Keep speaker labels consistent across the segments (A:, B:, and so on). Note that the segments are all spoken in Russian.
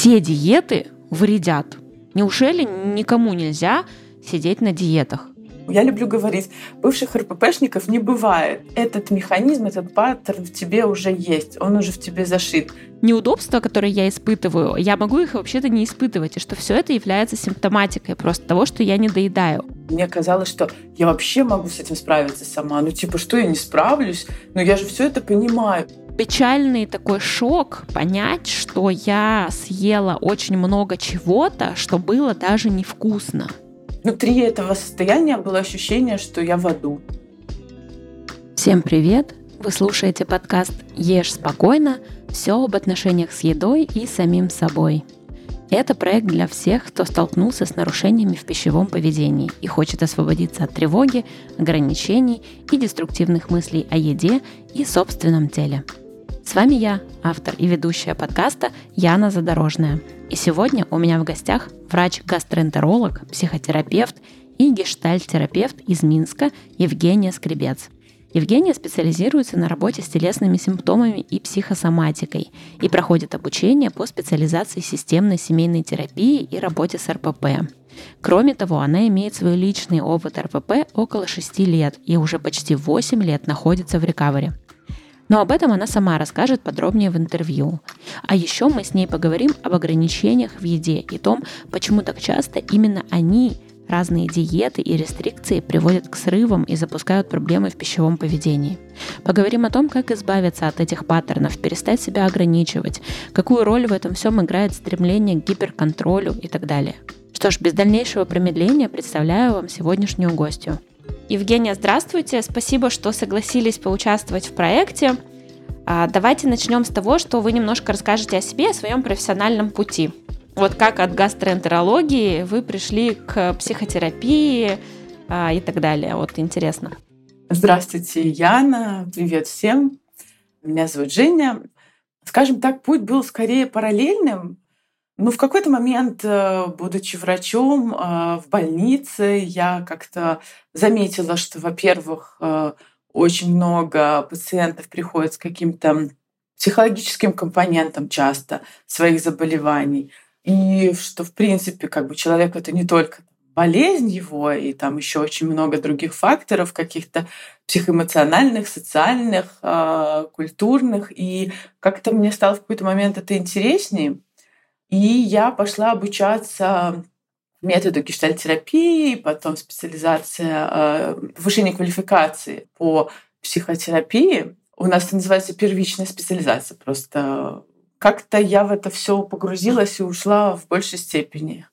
A: все диеты вредят. Неужели никому нельзя сидеть на диетах?
B: Я люблю говорить, бывших РППшников не бывает. Этот механизм, этот паттерн в тебе уже есть, он уже в тебе зашит.
A: Неудобства, которые я испытываю, я могу их вообще-то не испытывать, и что все это является симптоматикой просто того, что я не доедаю.
B: Мне казалось, что я вообще могу с этим справиться сама. Ну, типа, что я не справлюсь? Но я же все это понимаю
A: печальный такой шок понять, что я съела очень много чего-то, что было даже невкусно.
B: Внутри этого состояния было ощущение, что я в аду.
A: Всем привет! Вы слушаете подкаст «Ешь спокойно. Все об отношениях с едой и самим собой». Это проект для всех, кто столкнулся с нарушениями в пищевом поведении и хочет освободиться от тревоги, ограничений и деструктивных мыслей о еде и собственном теле – с вами я, автор и ведущая подкаста Яна Задорожная. И сегодня у меня в гостях врач-гастроэнтеролог, психотерапевт и гештальт-терапевт из Минска Евгения Скребец. Евгения специализируется на работе с телесными симптомами и психосоматикой и проходит обучение по специализации системной семейной терапии и работе с РПП. Кроме того, она имеет свой личный опыт РПП около 6 лет и уже почти 8 лет находится в рекавере. Но об этом она сама расскажет подробнее в интервью. А еще мы с ней поговорим об ограничениях в еде и том, почему так часто именно они Разные диеты и рестрикции приводят к срывам и запускают проблемы в пищевом поведении. Поговорим о том, как избавиться от этих паттернов, перестать себя ограничивать, какую роль в этом всем играет стремление к гиперконтролю и так далее. Что ж, без дальнейшего промедления представляю вам сегодняшнюю гостью. Евгения, здравствуйте. Спасибо, что согласились поучаствовать в проекте. А, давайте начнем с того, что вы немножко расскажете о себе, о своем профессиональном пути. Вот как от гастроэнтерологии вы пришли к психотерапии а, и так далее. Вот интересно.
B: Здравствуйте, Яна. Привет всем. Меня зовут Женя. Скажем так, путь был скорее параллельным. Ну, в какой-то момент, э, будучи врачом э, в больнице, я как-то заметила, что, во-первых, э, очень много пациентов приходят с каким-то психологическим компонентом часто своих заболеваний. И что, в принципе, как бы человек это не только болезнь его, и там еще очень много других факторов, каких-то психоэмоциональных, социальных, культурных. И как-то мне стало в какой-то момент это интереснее. И я пошла обучаться методу гештальтерапии, потом специализация, э, повышение квалификации по психотерапии. У нас это называется первичная специализация. Просто как-то я в это все погрузилась и ушла в большей степени.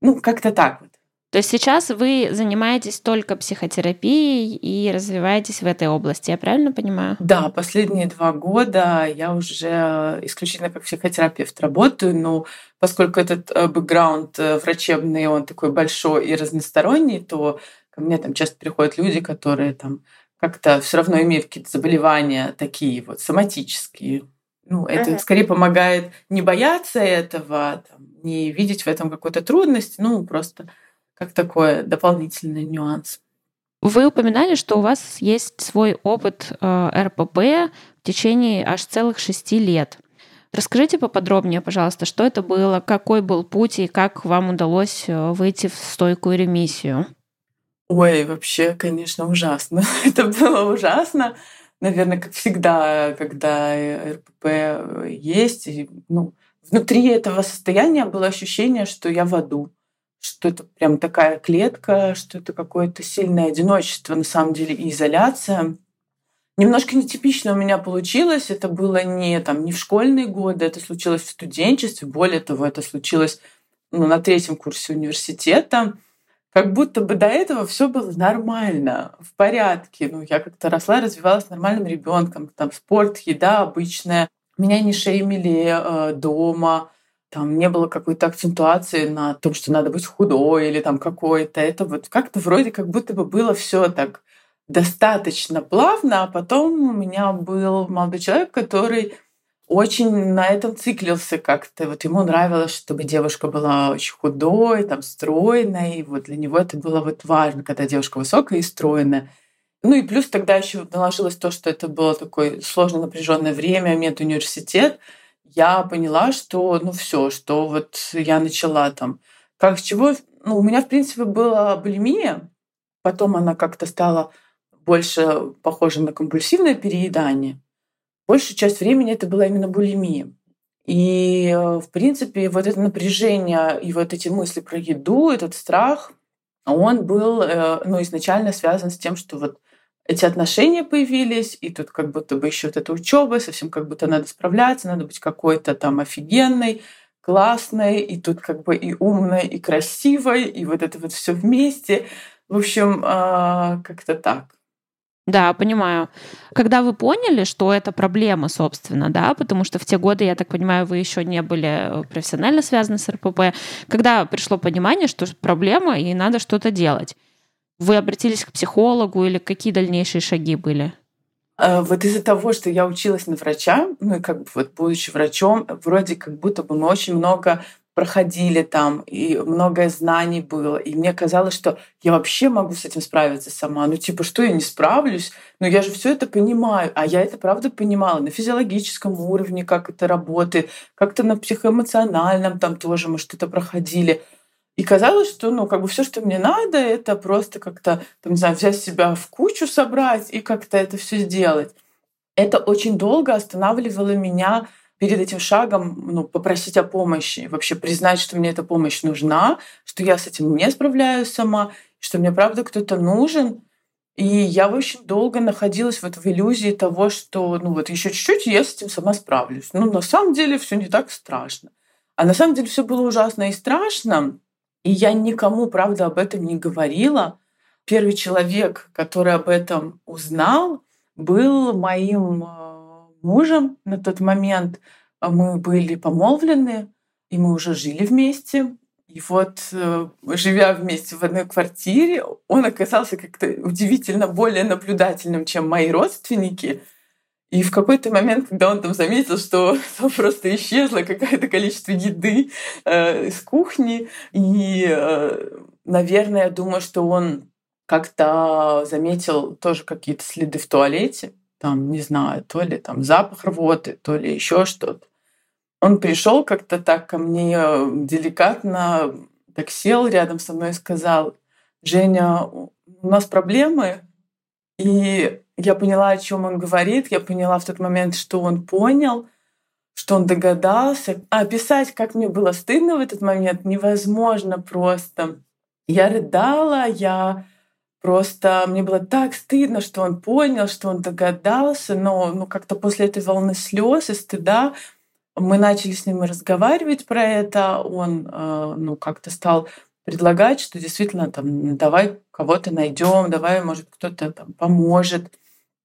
B: Ну, как-то так вот.
A: То есть сейчас вы занимаетесь только психотерапией и развиваетесь в этой области, я правильно понимаю?
B: Да, последние два года я уже исключительно как психотерапевт работаю, но поскольку этот э, бэкграунд э, врачебный, он такой большой и разносторонний, то ко мне там часто приходят люди, которые там как-то все равно имеют какие-то заболевания такие вот соматические. Ну, это uh-huh. скорее помогает не бояться этого, там, не видеть в этом какой-то трудности, ну, просто как такой дополнительный нюанс.
A: Вы упоминали, что у вас есть свой опыт э, РПП в течение аж целых шести лет. Расскажите поподробнее, пожалуйста, что это было, какой был путь и как вам удалось э, выйти в стойкую ремиссию?
B: Ой, вообще, конечно, ужасно. это было ужасно. Наверное, как всегда, когда РПП есть, и, ну, внутри этого состояния было ощущение, что я в аду что это прям такая клетка, что это какое-то сильное одиночество, на самом деле, и изоляция. Немножко нетипично у меня получилось. Это было не, там, не в школьные годы, это случилось в студенчестве. Более того, это случилось ну, на третьем курсе университета. Как будто бы до этого все было нормально, в порядке. Ну, я как-то росла, развивалась нормальным ребенком. Там спорт, еда обычная. Меня не шеймили э, дома там не было какой-то акцентуации на том, что надо быть худой или там какой-то. Это вот как-то вроде как будто бы было все так достаточно плавно, а потом у меня был молодой человек, который очень на этом циклился как-то. Вот ему нравилось, чтобы девушка была очень худой, там, стройной. Вот для него это было вот важно, когда девушка высокая и стройная. Ну и плюс тогда еще наложилось то, что это было такое сложно напряженное время, медуниверситет университет я поняла, что ну все, что вот я начала там, как с чего, ну у меня в принципе была булимия, потом она как-то стала больше похожа на компульсивное переедание. Большую часть времени это была именно булимия. И, э, в принципе, вот это напряжение и вот эти мысли про еду, этот страх, он был э, ну, изначально связан с тем, что вот эти отношения появились, и тут как будто бы еще вот эта учеба, совсем как будто надо справляться, надо быть какой-то там офигенной, классной, и тут как бы и умной, и красивой, и вот это вот все вместе. В общем, а, как-то так.
A: Да, понимаю. Когда вы поняли, что это проблема, собственно, да, потому что в те годы, я так понимаю, вы еще не были э, профессионально связаны с РПП, когда пришло понимание, что проблема и надо что-то делать, вы обратились к психологу или какие дальнейшие шаги были?
B: Э, вот из-за того, что я училась на врача, ну и как бы вот будучи врачом, вроде как будто бы мы очень много проходили там, и многое знаний было. И мне казалось, что я вообще могу с этим справиться сама. Ну, типа, что я не справлюсь? Но я же все это понимаю. А я это правда понимала на физиологическом уровне, как это работает, как-то на психоэмоциональном там тоже мы что-то проходили. И казалось, что ну, как бы все, что мне надо, это просто как-то, там, не знаю, взять себя в кучу, собрать и как-то это все сделать. Это очень долго останавливало меня перед этим шагом ну, попросить о помощи, вообще признать, что мне эта помощь нужна, что я с этим не справляюсь сама, что мне правда кто-то нужен. И я очень долго находилась вот в иллюзии того, что ну вот еще чуть-чуть, я с этим сама справлюсь. Ну, на самом деле все не так страшно. А на самом деле все было ужасно и страшно. И я никому, правда, об этом не говорила. Первый человек, который об этом узнал, был моим э, мужем на тот момент. Мы были помолвлены, и мы уже жили вместе. И вот, э, живя вместе в одной квартире, он оказался как-то удивительно более наблюдательным, чем мои родственники. И в какой-то момент, когда он там заметил, что там просто исчезло какое-то количество еды э, из кухни, и, э, наверное, я думаю, что он как-то заметил тоже какие-то следы в туалете там, не знаю, то ли там запах рвоты, то ли еще что-то. Он пришел как-то так ко мне деликатно, так сел рядом со мной и сказал, Женя, у нас проблемы. И я поняла, о чем он говорит. Я поняла в тот момент, что он понял, что он догадался. А описать, как мне было стыдно в этот момент, невозможно просто. Я рыдала, я Просто мне было так стыдно, что он понял, что он догадался, но ну, как-то после этой волны слез и стыда мы начали с ним разговаривать про это. Он э, ну, как-то стал предлагать, что действительно там давай кого-то найдем, давай, может, кто-то там поможет.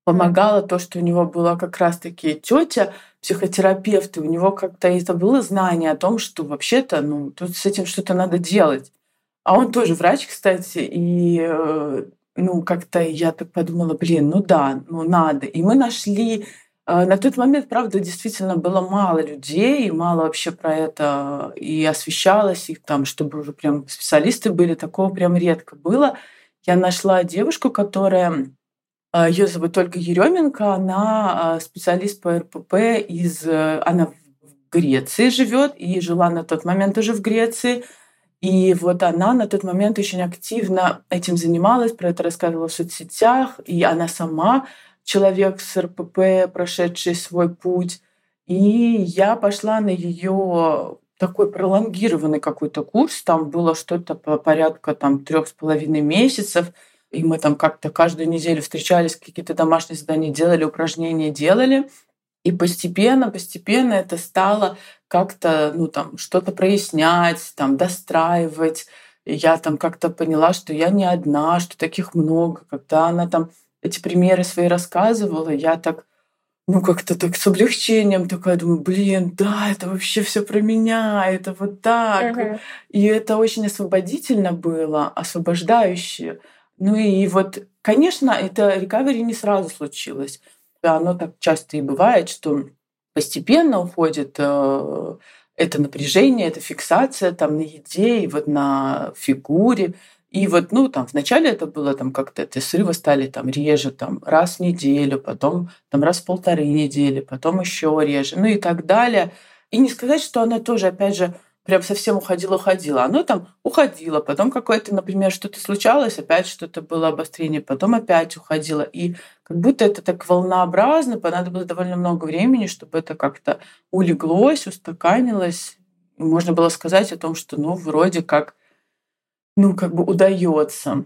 B: Помогало то, что у него была как раз-таки тетя, психотерапевт, и у него как-то это было знание о том, что вообще-то ну, тут с этим что-то надо делать. А он тоже врач, кстати, и э, ну, как-то я так подумала, блин, ну да, ну надо. И мы нашли э, на тот момент, правда, действительно было мало людей, мало вообще про это и освещалось, и там, чтобы уже прям специалисты были, такого прям редко было. Я нашла девушку, которая э, ее зовут Ольга Еременко, она специалист по РПП из... Она в Греции живет и жила на тот момент уже в Греции. И вот она на тот момент очень активно этим занималась, про это рассказывала в соцсетях, и она сама человек с РПП, прошедший свой путь. И я пошла на ее такой пролонгированный какой-то курс, там было что-то по порядка там трех с половиной месяцев, и мы там как-то каждую неделю встречались, какие-то домашние задания делали, упражнения делали. И постепенно, постепенно это стало как-то, ну, там, что-то прояснять, там, достраивать. И я там как-то поняла, что я не одна, что таких много. Когда она там эти примеры свои рассказывала, я так, ну, как-то так с облегчением такая думаю, блин, да, это вообще все про меня, это вот так. Uh-huh. И это очень освободительно было, освобождающе. Ну и вот, конечно, это рекавери не сразу случилось оно так часто и бывает, что постепенно уходит э, это напряжение, эта фиксация там на еде и вот на фигуре. И вот, ну, там, вначале это было там как-то, эти срывы стали там реже, там, раз в неделю, потом там раз в полторы недели, потом еще реже, ну и так далее. И не сказать, что она тоже, опять же, прям совсем уходила-уходила. Оно там уходило, потом какое-то, например, что-то случалось, опять что-то было обострение, потом опять уходило. И как будто это так волнообразно, понадобилось довольно много времени, чтобы это как-то улеглось, устаканилось. И можно было сказать о том, что, ну, вроде как, ну, как бы удается.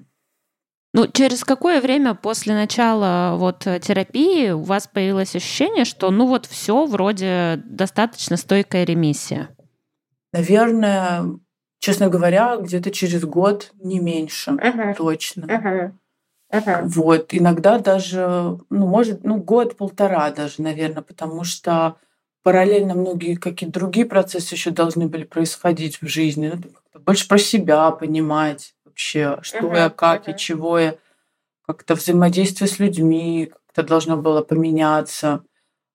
A: Ну, через какое время после начала вот терапии у вас появилось ощущение, что ну вот все вроде достаточно стойкая ремиссия?
B: Наверное, честно говоря, где-то через год, не меньше, uh-huh. точно. Uh-huh. Uh-huh. Вот, иногда даже, ну, может, ну, год-полтора даже, наверное, потому что параллельно многие какие-то другие процессы еще должны были происходить в жизни. Ну, больше про себя понимать вообще, что uh-huh. я, как uh-huh. и чего я. Как-то взаимодействие с людьми как-то должно было поменяться.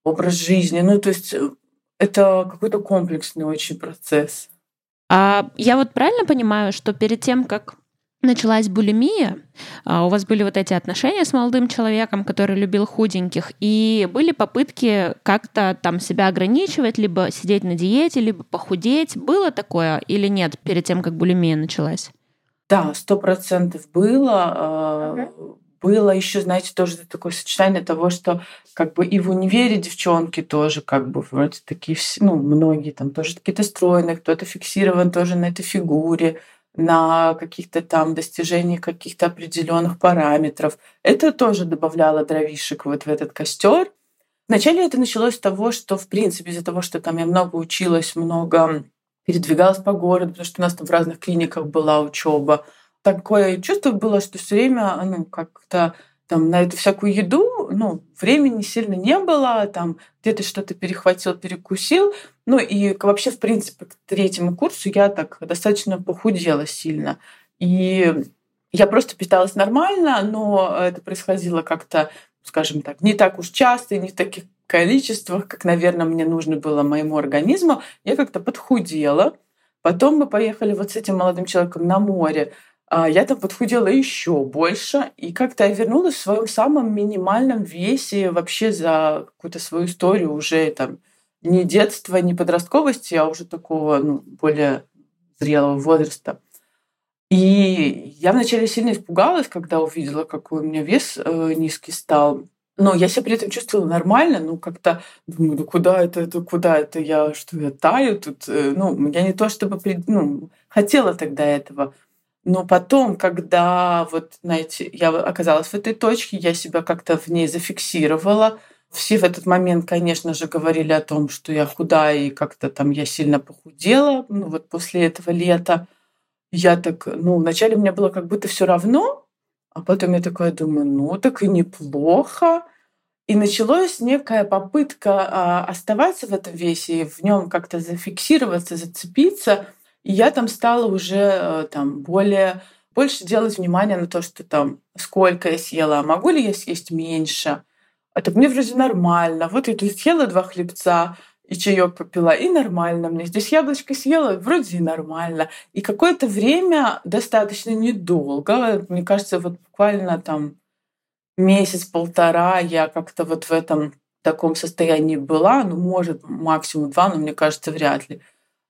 B: Образ жизни. Ну, то есть э, это какой-то комплексный очень процесс.
A: А я вот правильно понимаю, что перед тем, как началась булимия, а, у вас были вот эти отношения с молодым человеком, который любил худеньких, и были попытки как-то там себя ограничивать, либо сидеть на диете, либо похудеть. Было такое или нет перед тем, как булимия началась?
B: Да, сто процентов было. Uh-huh было еще, знаете, тоже такое сочетание того, что как бы и в универе девчонки тоже как бы вроде такие, ну, многие там тоже какие-то стройные, кто-то фиксирован тоже на этой фигуре, на каких-то там достижениях каких-то определенных параметров. Это тоже добавляло дровишек вот в этот костер. Вначале это началось с того, что, в принципе, из-за того, что там я много училась, много передвигалась по городу, потому что у нас там в разных клиниках была учеба, такое чувство было, что все время, ну, как-то там на эту всякую еду, ну, времени сильно не было, там где-то что-то перехватил, перекусил. Ну и вообще, в принципе, к третьему курсу я так достаточно похудела сильно. И я просто питалась нормально, но это происходило как-то, скажем так, не так уж часто и не в таких количествах, как, наверное, мне нужно было моему организму. Я как-то подхудела. Потом мы поехали вот с этим молодым человеком на море. А, я там подхудела еще больше, и как-то я вернулась в своем самом минимальном весе вообще за какую-то свою историю уже там не детства, не подростковости, а уже такого ну, более зрелого возраста. И я вначале сильно испугалась, когда увидела, какой у меня вес э, низкий стал. Но я себя при этом чувствовала нормально, ну как-то думаю, ну куда это, это куда это я, что я таю тут, э, ну я не то чтобы ну, хотела тогда этого, но потом, когда вот, знаете, я оказалась в этой точке, я себя как-то в ней зафиксировала. Все в этот момент, конечно же, говорили о том, что я худая и как-то там я сильно похудела. Ну вот после этого лета я так, ну вначале мне было как будто все равно, а потом я такая думаю, ну так и неплохо. И началась некая попытка а, оставаться в этом весе в нем как-то зафиксироваться, зацепиться. И я там стала уже э, там более больше делать внимание на то, что там сколько я съела, а могу ли я съесть меньше. Это мне вроде нормально. Вот я тут съела два хлебца, и чаек попила, и нормально мне. Здесь яблочко съела, вроде и нормально. И какое-то время, достаточно недолго, мне кажется, вот буквально там месяц-полтора я как-то вот в этом таком состоянии была, ну, может, максимум два, но мне кажется, вряд ли.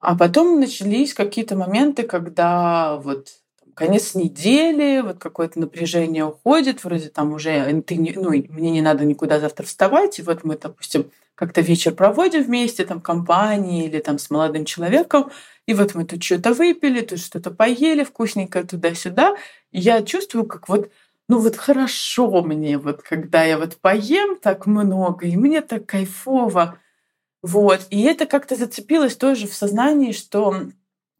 B: А потом начались какие-то моменты, когда вот конец недели, вот какое-то напряжение уходит, вроде там уже ты не, ну, мне не надо никуда завтра вставать, и вот мы, допустим, как-то вечер проводим вместе, там, компании или там с молодым человеком, и вот мы тут что-то выпили, тут что-то поели вкусненькое туда-сюда, и я чувствую, как вот ну вот хорошо мне, вот когда я вот поем так много, и мне так кайфово, вот. И это как-то зацепилось тоже в сознании, что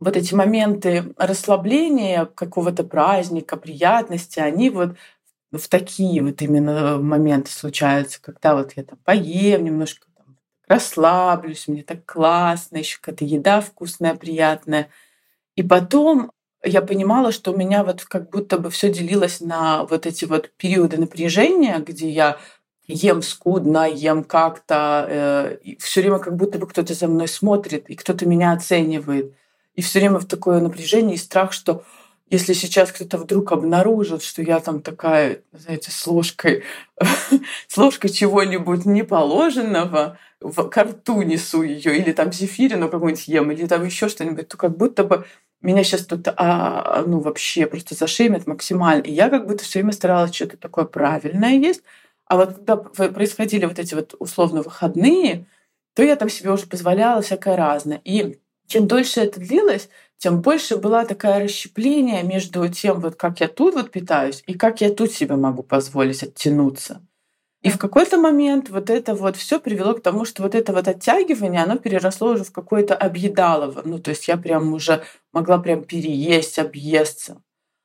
B: вот эти моменты расслабления, какого-то праздника, приятности, они вот в такие вот именно моменты случаются, когда вот я там поем немножко, там, расслаблюсь, мне так классно, еще какая-то еда вкусная, приятная. И потом я понимала, что у меня вот как будто бы все делилось на вот эти вот периоды напряжения, где я ем скудно, ем как-то, э, все время как будто бы кто-то за мной смотрит, и кто-то меня оценивает. И все время в такое напряжение и страх, что если сейчас кто-то вдруг обнаружит, что я там такая, знаете, с ложкой, с ложкой чего-нибудь неположенного, в карту несу ее, или там зефирину какую-нибудь ем, или там еще что-нибудь, то как будто бы меня сейчас тут, а, ну, вообще просто зашемят максимально. И я как будто все время старалась что-то такое правильное есть. А вот когда происходили вот эти вот условно выходные, то я там себе уже позволяла всякое разное. И чем дольше это длилось, тем больше была такая расщепление между тем, вот как я тут вот питаюсь, и как я тут себе могу позволить оттянуться. И в какой-то момент вот это вот все привело к тому, что вот это вот оттягивание, оно переросло уже в какое-то объедалово. Ну, то есть я прям уже могла прям переесть, объесться.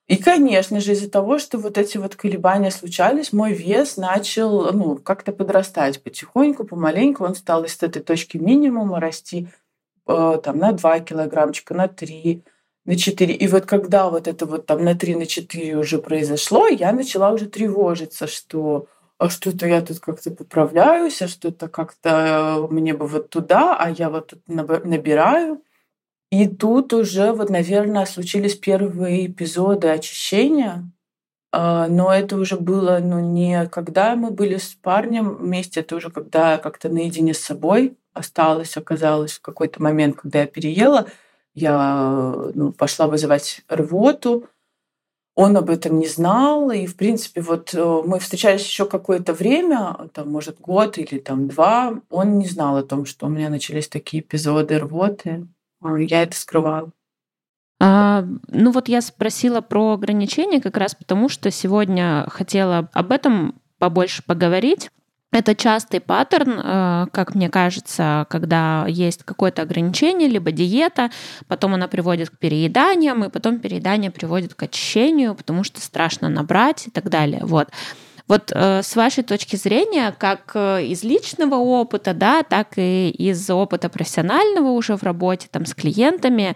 B: И, конечно же, из-за того, что вот эти вот колебания случались, мой вес начал ну, как-то подрастать потихоньку, помаленьку. Он стал из этой точки минимума расти э, там, на 2 килограммчика, на 3, на 4. И вот когда вот это вот там на 3, на 4 уже произошло, я начала уже тревожиться, что а что-то я тут как-то поправляюсь, а что-то как-то мне бы вот туда, а я вот тут набираю. И тут уже вот, наверное, случились первые эпизоды очищения, а, но это уже было ну, не когда мы были с парнем вместе, это уже когда как-то наедине с собой осталось, оказалось в какой-то момент, когда я переела, я ну, пошла вызывать рвоту, он об этом не знал, и, в принципе, вот э, мы встречались еще какое-то время, там, может, год или там два, он не знал о том, что у меня начались такие эпизоды рвоты. Я это скрывала.
A: А, ну вот я спросила про ограничения как раз потому, что сегодня хотела об этом побольше поговорить. Это частый паттерн, э, как мне кажется, когда есть какое-то ограничение, либо диета, потом она приводит к перееданиям, и потом переедание приводит к очищению, потому что страшно набрать и так далее. Вот. Вот э, с вашей точки зрения, как э, из личного опыта, да, так и из опыта профессионального уже в работе там, с клиентами,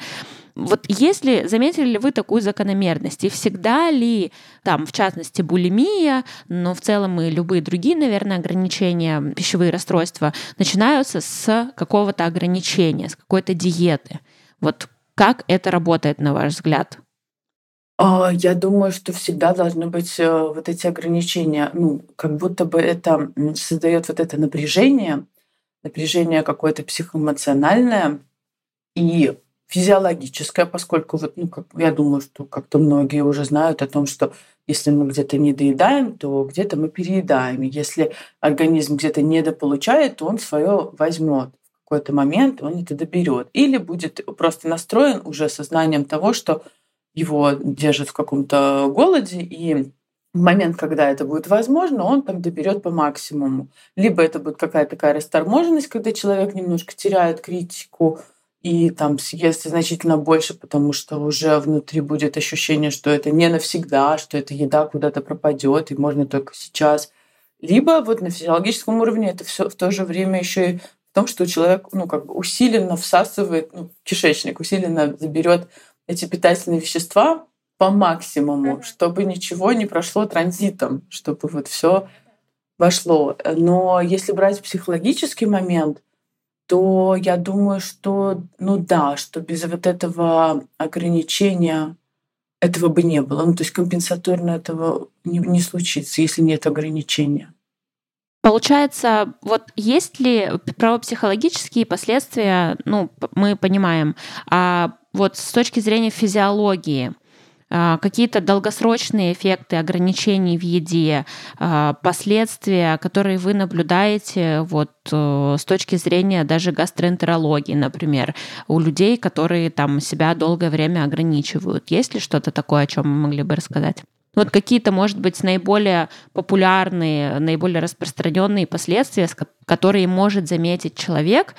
A: вот если заметили ли вы такую закономерность, и всегда ли там, в частности, булимия, но в целом и любые другие, наверное, ограничения, пищевые расстройства начинаются с какого-то ограничения, с какой-то диеты. Вот как это работает, на ваш взгляд?
B: А, я думаю, что всегда должны быть э, вот эти ограничения. Ну, как будто бы это создает вот это напряжение, напряжение какое-то психоэмоциональное. И физиологическое, поскольку вот, ну, как, я думаю, что как-то многие уже знают о том, что если мы где-то не доедаем, то где-то мы переедаем. Если организм где-то недополучает, то он свое возьмет в какой-то момент, он это доберет. Или будет просто настроен уже сознанием того, что его держит в каком-то голоде, и в момент, когда это будет возможно, он там доберет по максимуму. Либо это будет какая-то такая расторможенность, когда человек немножко теряет критику, и там съест значительно больше, потому что уже внутри будет ощущение, что это не навсегда, что эта еда куда-то пропадет, и можно только сейчас. Либо вот на физиологическом уровне это все в то же время еще и в том, что человек ну, как бы усиленно всасывает, ну, кишечник усиленно заберет эти питательные вещества по максимуму, чтобы ничего не прошло транзитом, чтобы вот все вошло. Но если брать психологический момент, то я думаю, что, ну да, что без вот этого ограничения этого бы не было. Ну, то есть компенсаторно этого не, не случится, если нет ограничения.
A: Получается, вот есть ли про психологические последствия, ну, мы понимаем, а вот с точки зрения физиологии, а, какие-то долгосрочные эффекты ограничений в еде, а, последствия, которые вы наблюдаете вот э, с точки зрения даже гастроэнтерологии, например, у людей, которые там себя долгое время ограничивают. Есть ли что-то такое, о чем мы могли бы рассказать? Вот какие-то, может быть, наиболее популярные, наиболее распространенные последствия, которые может заметить человек,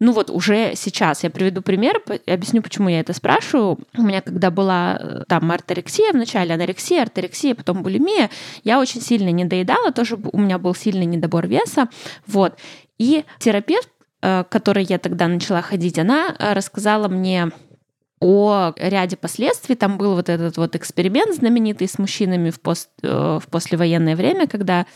A: ну вот уже сейчас я приведу пример, объясню, почему я это спрашиваю. У меня когда была э, там орторексия, вначале анорексия, орторексия, потом булимия, я очень сильно не доедала, тоже у меня был сильный недобор веса, вот. И терапевт, э, к которой я тогда начала ходить, она э, рассказала мне о ряде последствий. Там был вот этот вот эксперимент знаменитый с мужчинами в, пост, в послевоенное время, когда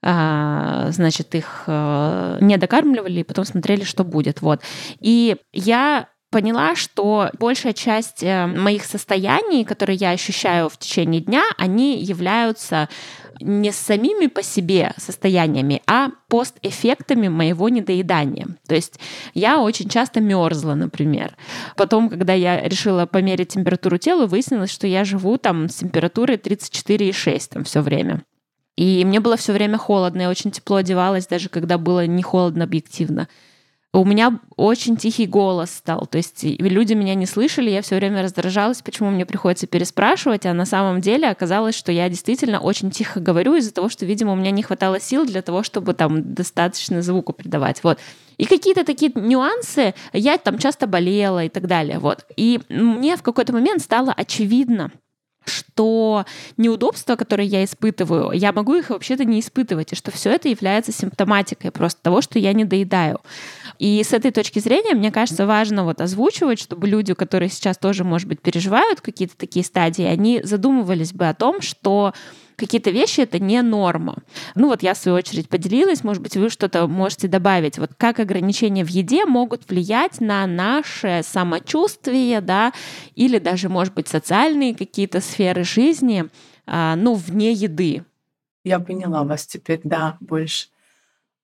A: а, значит, их э, не докармливали, и потом смотрели, что будет. Вот. И я поняла, что большая часть э, моих состояний, которые я ощущаю в течение дня, они являются не самими по себе состояниями, а постэффектами моего недоедания. То есть я очень часто мерзла, например. Потом, когда я решила померить температуру тела, выяснилось, что я живу там с температурой 34,6 там все время. И мне было все время холодно, я очень тепло одевалась, даже когда было не холодно объективно у меня очень тихий голос стал. То есть люди меня не слышали, я все время раздражалась, почему мне приходится переспрашивать, а на самом деле оказалось, что я действительно очень тихо говорю из-за того, что, видимо, у меня не хватало сил для того, чтобы там достаточно звуку придавать. Вот. И какие-то такие нюансы, я там часто болела и так далее. Вот. И мне в какой-то момент стало очевидно, что неудобства, которые я испытываю, я могу их вообще-то не испытывать, и что все это является симптоматикой просто того, что я не доедаю. И с этой точки зрения, мне кажется, важно вот озвучивать, чтобы люди, которые сейчас тоже, может быть, переживают какие-то такие стадии, они задумывались бы о том, что какие-то вещи это не норма. Ну вот я в свою очередь поделилась, может быть, вы что-то можете добавить. Вот как ограничения в еде могут влиять на наше самочувствие, да, или даже, может быть, социальные какие-то сферы жизни, а, ну, вне еды.
B: Я поняла вас теперь, да, больше.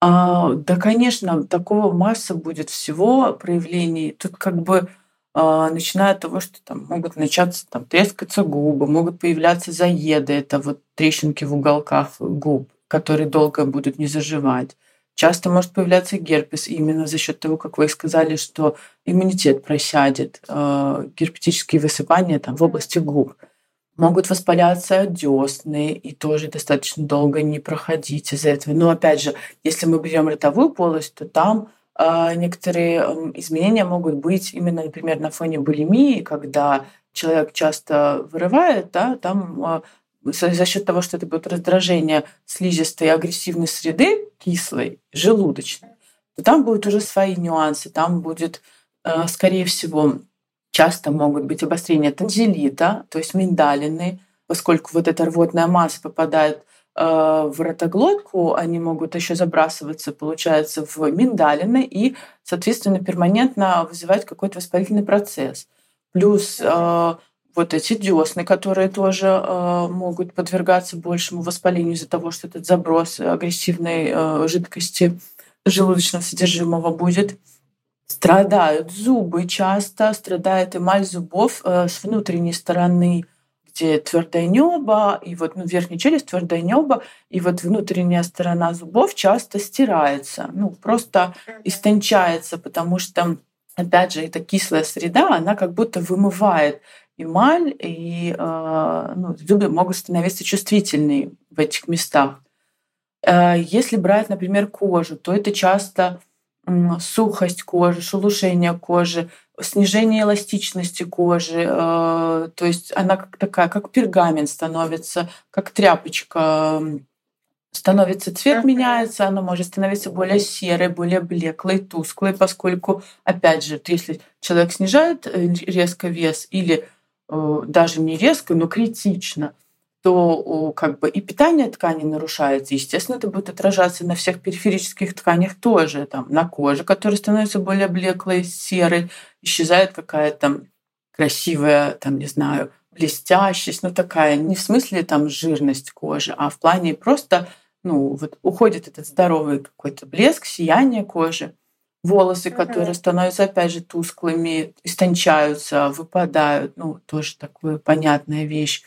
B: А, да, конечно, такого масса будет всего проявлений. Тут как бы начиная от того, что там могут начаться там, трескаться губы, могут появляться заеды, это вот трещинки в уголках губ, которые долго будут не заживать. Часто может появляться герпес именно за счет того, как вы сказали, что иммунитет просядет, э, герпетические высыпания там, в области губ. Могут воспаляться десны и тоже достаточно долго не проходить из-за этого. Но опять же, если мы берем ротовую полость, то там некоторые изменения могут быть именно, например, на фоне булимии, когда человек часто вырывает, да, там э, за счет того, что это будет раздражение слизистой агрессивной среды, кислой, желудочной, то там будут уже свои нюансы, там будет, э, скорее всего, часто могут быть обострения танзелита, то есть миндалины, поскольку вот эта рвотная масса попадает в ротоглотку, они могут еще забрасываться, получается, в миндалины и, соответственно, перманентно вызывать какой-то воспалительный процесс. Плюс э, вот эти десны, которые тоже э, могут подвергаться большему воспалению из-за того, что этот заброс агрессивной жидкости желудочного содержимого будет. Страдают зубы часто, страдает эмаль зубов э, с внутренней стороны, твердое небо, и вот ну, верхняя челюсть твердое небо, и вот внутренняя сторона зубов часто стирается, ну просто истончается, потому что опять же эта кислая среда, она как будто вымывает эмаль, и э, ну, зубы могут становиться чувствительными в этих местах. Э, если брать, например, кожу, то это часто сухость кожи, шелушение кожи, снижение эластичности кожи. Э, то есть она как такая, как пергамент становится, как тряпочка становится цвет меняется, она может становиться более серой, более блеклой, тусклой, поскольку, опять же, если человек снижает э, резко вес или э, даже не резко, но критично, то как бы и питание ткани нарушается. Естественно, это будет отражаться на всех периферических тканях тоже. Там, на коже, которая становится более блеклой, серой, исчезает какая-то красивая, там, не знаю, блестящесть, ну такая, не в смысле там жирность кожи, а в плане просто, ну, вот уходит этот здоровый какой-то блеск, сияние кожи. Волосы, mm-hmm. которые становятся, опять же, тусклыми, истончаются, выпадают, ну, тоже такая понятная вещь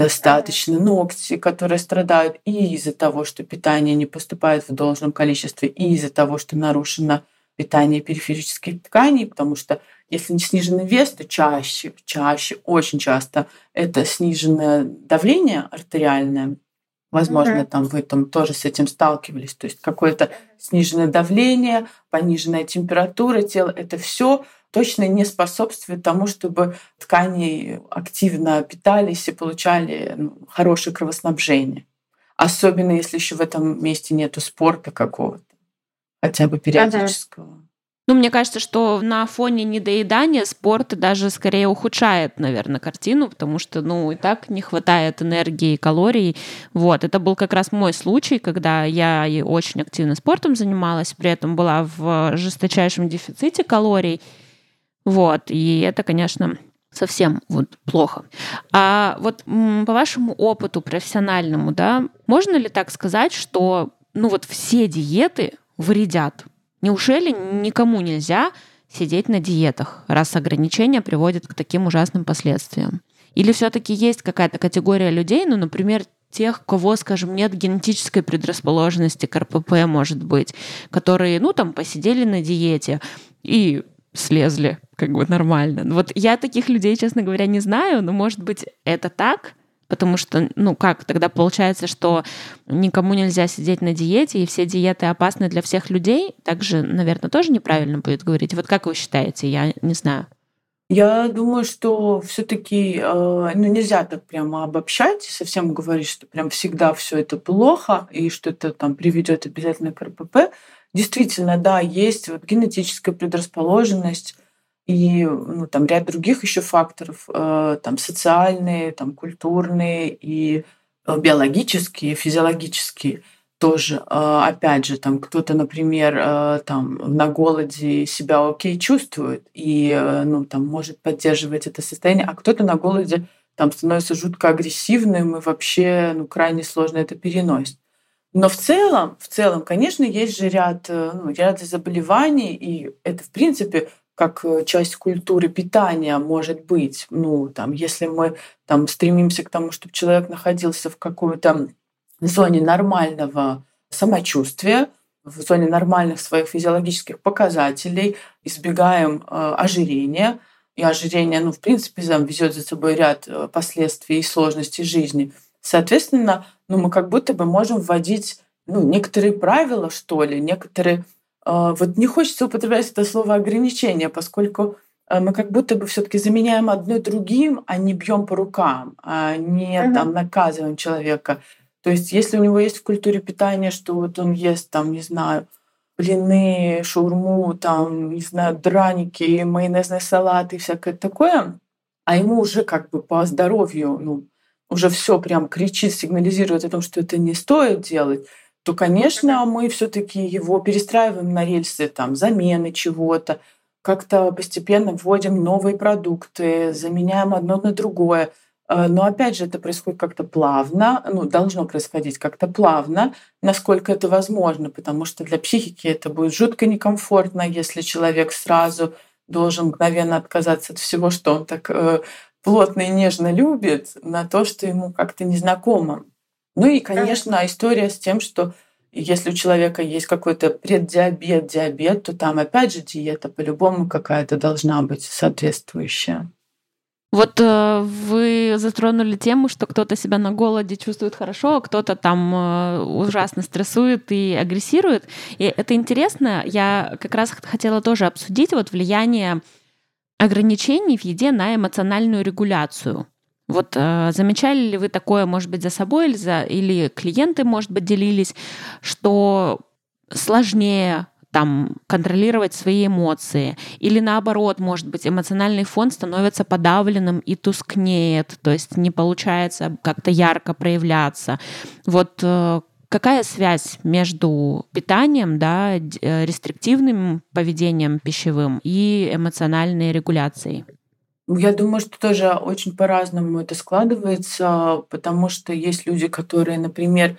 B: достаточно, ногти, которые страдают и из-за того, что питание не поступает в должном количестве, и из-за того, что нарушено питание периферических тканей, потому что если не сниженный вес, то чаще, чаще, очень часто это сниженное давление артериальное. Возможно, mm-hmm. там вы там тоже с этим сталкивались. То есть какое-то сниженное давление, пониженная температура тела, это все точно не способствует тому, чтобы ткани активно питались и получали ну, хорошее кровоснабжение. Особенно если еще в этом месте нету спорта какого-то, хотя бы периодического. Ага.
A: Ну, мне кажется, что на фоне недоедания спорт даже скорее ухудшает, наверное, картину, потому что, ну, и так не хватает энергии и калорий. Вот, это был как раз мой случай, когда я и очень активно спортом занималась, при этом была в жесточайшем дефиците калорий. Вот, и это, конечно, совсем вот плохо. А вот по вашему опыту профессиональному, да, можно ли так сказать, что ну вот все диеты вредят? Неужели никому нельзя сидеть на диетах, раз ограничения приводят к таким ужасным последствиям? Или все-таки есть какая-то категория людей, ну, например, тех, кого, скажем, нет генетической предрасположенности к РПП, может быть, которые, ну, там, посидели на диете и слезли как бы нормально. Вот я таких людей, честно говоря, не знаю, но, может быть, это так, потому что, ну как, тогда получается, что никому нельзя сидеть на диете, и все диеты опасны для всех людей. Также, наверное, тоже неправильно будет говорить. Вот как вы считаете? Я не знаю.
B: Я думаю, что все-таки э, ну, нельзя так прямо обобщать совсем говорить, что прям всегда все это плохо и что это там приведет обязательно к РПП. Действительно, да, есть вот генетическая предрасположенность и ну, там ряд других еще факторов, э, там социальные, там культурные и э, биологические, физиологические тоже. Э, опять же, там кто-то, например, э, там на голоде себя окей чувствует и ну, там может поддерживать это состояние, а кто-то на голоде там становится жутко агрессивным и вообще ну, крайне сложно это переносит. Но в целом, в целом, конечно, есть же ряд, э, ну, ряд заболеваний, и это, в принципе, как э, часть культуры питания может быть. Ну, там, если мы там, стремимся к тому, чтобы человек находился в какой-то зоне нормального самочувствия, в зоне нормальных своих физиологических показателей, избегаем э, ожирения, и ожирение, ну, в принципе, там, везет за собой ряд э, последствий и сложностей жизни – Соответственно, ну, мы как будто бы можем вводить ну, некоторые правила, что ли, некоторые... Э, вот не хочется употреблять это слово ограничения, поскольку э, мы как будто бы все-таки заменяем одно другим, а не бьем по рукам, а не mm-hmm. там наказываем человека. То есть, если у него есть в культуре питания, что вот он ест там, не знаю, блины, шаурму, там, не знаю, драники, майонезный салат и всякое такое, а ему уже как бы по здоровью, ну, уже все прям кричит, сигнализирует о том, что это не стоит делать, то, конечно, мы все-таки его перестраиваем на рельсы там, замены чего-то, как-то постепенно вводим новые продукты, заменяем одно на другое. Э, но опять же, это происходит как-то плавно, ну, должно происходить как-то плавно, насколько это возможно, потому что для психики это будет жутко некомфортно, если человек сразу должен мгновенно отказаться от всего, что он так э, плотно и нежно любит, на то, что ему как-то незнакомо. Ну и, конечно, история с тем, что если у человека есть какой-то преддиабет, диабет, то там опять же диета по-любому какая-то должна быть соответствующая.
A: Вот э, вы затронули тему, что кто-то себя на голоде чувствует хорошо, а кто-то там э, ужасно стрессует и агрессирует. И это интересно. Я как раз хотела тоже обсудить вот влияние ограничений в еде на эмоциональную регуляцию. Вот э, замечали ли вы такое, может быть, за собой или, за, или клиенты, может быть, делились, что сложнее там контролировать свои эмоции. Или наоборот, может быть, эмоциональный фон становится подавленным и тускнеет, то есть не получается как-то ярко проявляться. Вот э, Какая связь между питанием, да, э, рестриктивным поведением пищевым и эмоциональной регуляцией?
B: Ну, я думаю, что тоже очень по-разному это складывается, потому что есть люди, которые, например,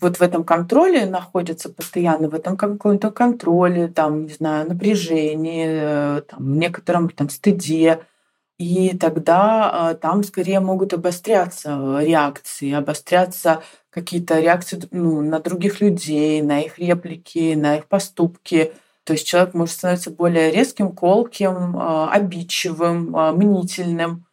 B: вот в этом контроле находятся постоянно, в этом каком-то контроле, там, не знаю, напряжении, э, там, некотором там, стыде, и тогда э, там скорее могут обостряться реакции, обостряться какие-то реакции ну, на других людей, на их реплики, на их поступки. То есть человек может становиться более резким, колким, э, обидчивым, э, мнительным.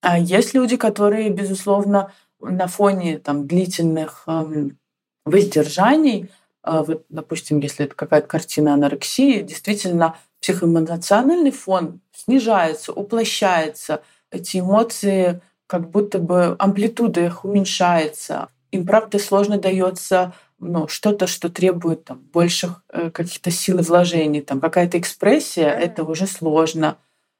B: А есть люди, которые, безусловно, на фоне там, длительных эм, воздержаний, вот, допустим, если это какая-то картина анорексии, действительно психоэмоциональный фон снижается, уплощается, эти эмоции как будто бы амплитуда их уменьшается. Им, правда, сложно дается ну, что-то, что требует там, больших э, каких-то сил и вложений. Там, какая-то экспрессия mm-hmm. это уже сложно.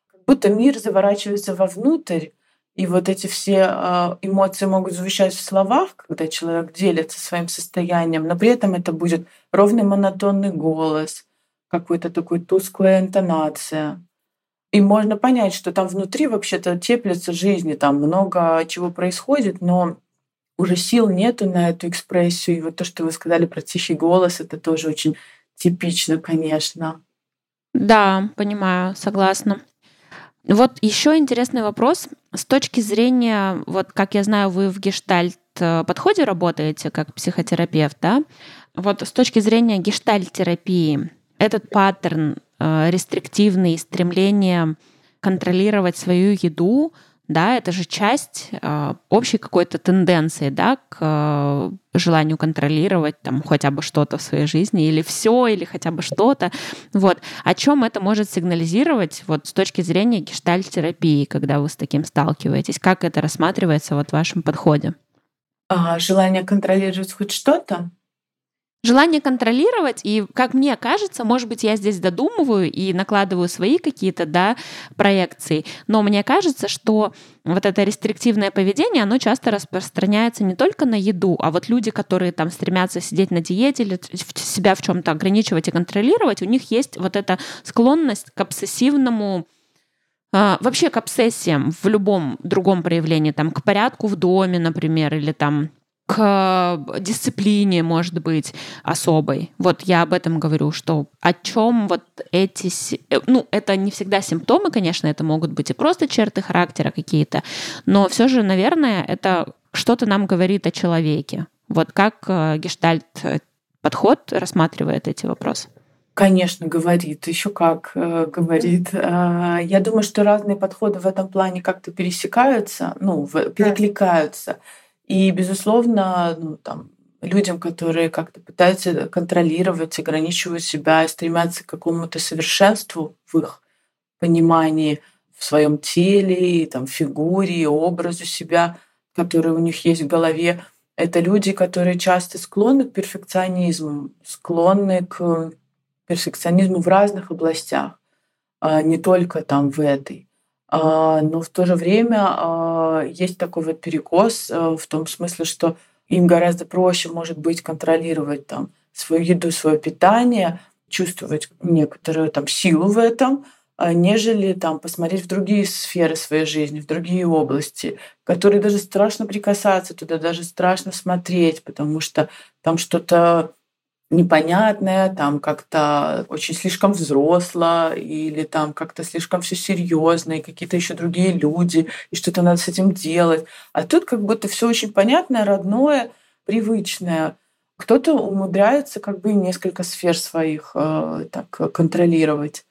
B: Как будто мир заворачивается вовнутрь, и вот эти все э, эмоции могут звучать в словах, когда человек делится своим состоянием, но при этом это будет ровный монотонный голос, какой-то такой тусклая интонация. И можно понять, что там внутри вообще-то теплится жизнь, там много чего происходит, но уже сил нету на эту экспрессию. И вот то, что вы сказали про тихий голос, это тоже очень типично, конечно.
A: Да, понимаю, согласна. Вот еще интересный вопрос. С точки зрения, вот как я знаю, вы в гештальт э, подходе работаете как психотерапевт, да? Вот с точки зрения гештальт-терапии, этот паттерн э, рестриктивный, стремление контролировать свою еду, да, это же часть э, общей какой-то тенденции, да, к э, желанию контролировать там хотя бы что-то в своей жизни или все, или хотя бы что-то. Вот. О чем это может сигнализировать вот с точки зрения гештальт-терапии, когда вы с таким сталкиваетесь? Как это рассматривается вот в вашем подходе?
B: А, желание контролировать хоть что-то?
A: Желание контролировать, и, как мне кажется, может быть, я здесь додумываю и накладываю свои какие-то да, проекции, но мне кажется, что вот это рестриктивное поведение, оно часто распространяется не только на еду, а вот люди, которые там стремятся сидеть на диете или себя в чем-то ограничивать и контролировать, у них есть вот эта склонность к обсессивному а, вообще к обсессиям в любом другом проявлении, там, к порядку в доме, например, или там к дисциплине, может быть, особой. Вот я об этом говорю, что о чем вот эти... Э, ну, это не всегда симптомы, конечно, это могут быть и просто черты характера какие-то, но все же, наверное, это что-то нам говорит о человеке. Вот как э, гештальт э, подход рассматривает эти вопросы?
B: Конечно, говорит, еще как э, говорит. Э, я думаю, что разные подходы в этом плане как-то пересекаются, ну, в, перекликаются. И, безусловно, ну, там, людям, которые как-то пытаются контролировать, ограничивать себя, стремятся к какому-то совершенству в их понимании, в своем теле, там, фигуре, образу себя, который у них есть в голове. Это люди, которые часто склонны к перфекционизму, склонны к перфекционизму в разных областях, а не только там в этой. А, но в то же время а, есть такой вот перекос а, в том смысле, что им гораздо проще, может быть, контролировать там свою еду, свое питание, чувствовать некоторую там силу в этом, нежели там посмотреть в другие сферы своей жизни, в другие области, которые даже страшно прикасаться туда, даже страшно смотреть, потому что там что-то непонятное, там как-то очень слишком взросло, или там как-то слишком все серьезно, и какие-то еще другие люди, и что-то надо с этим делать. А тут как будто все очень понятное, родное, привычное. Кто-то умудряется как бы несколько сфер своих э, так контролировать.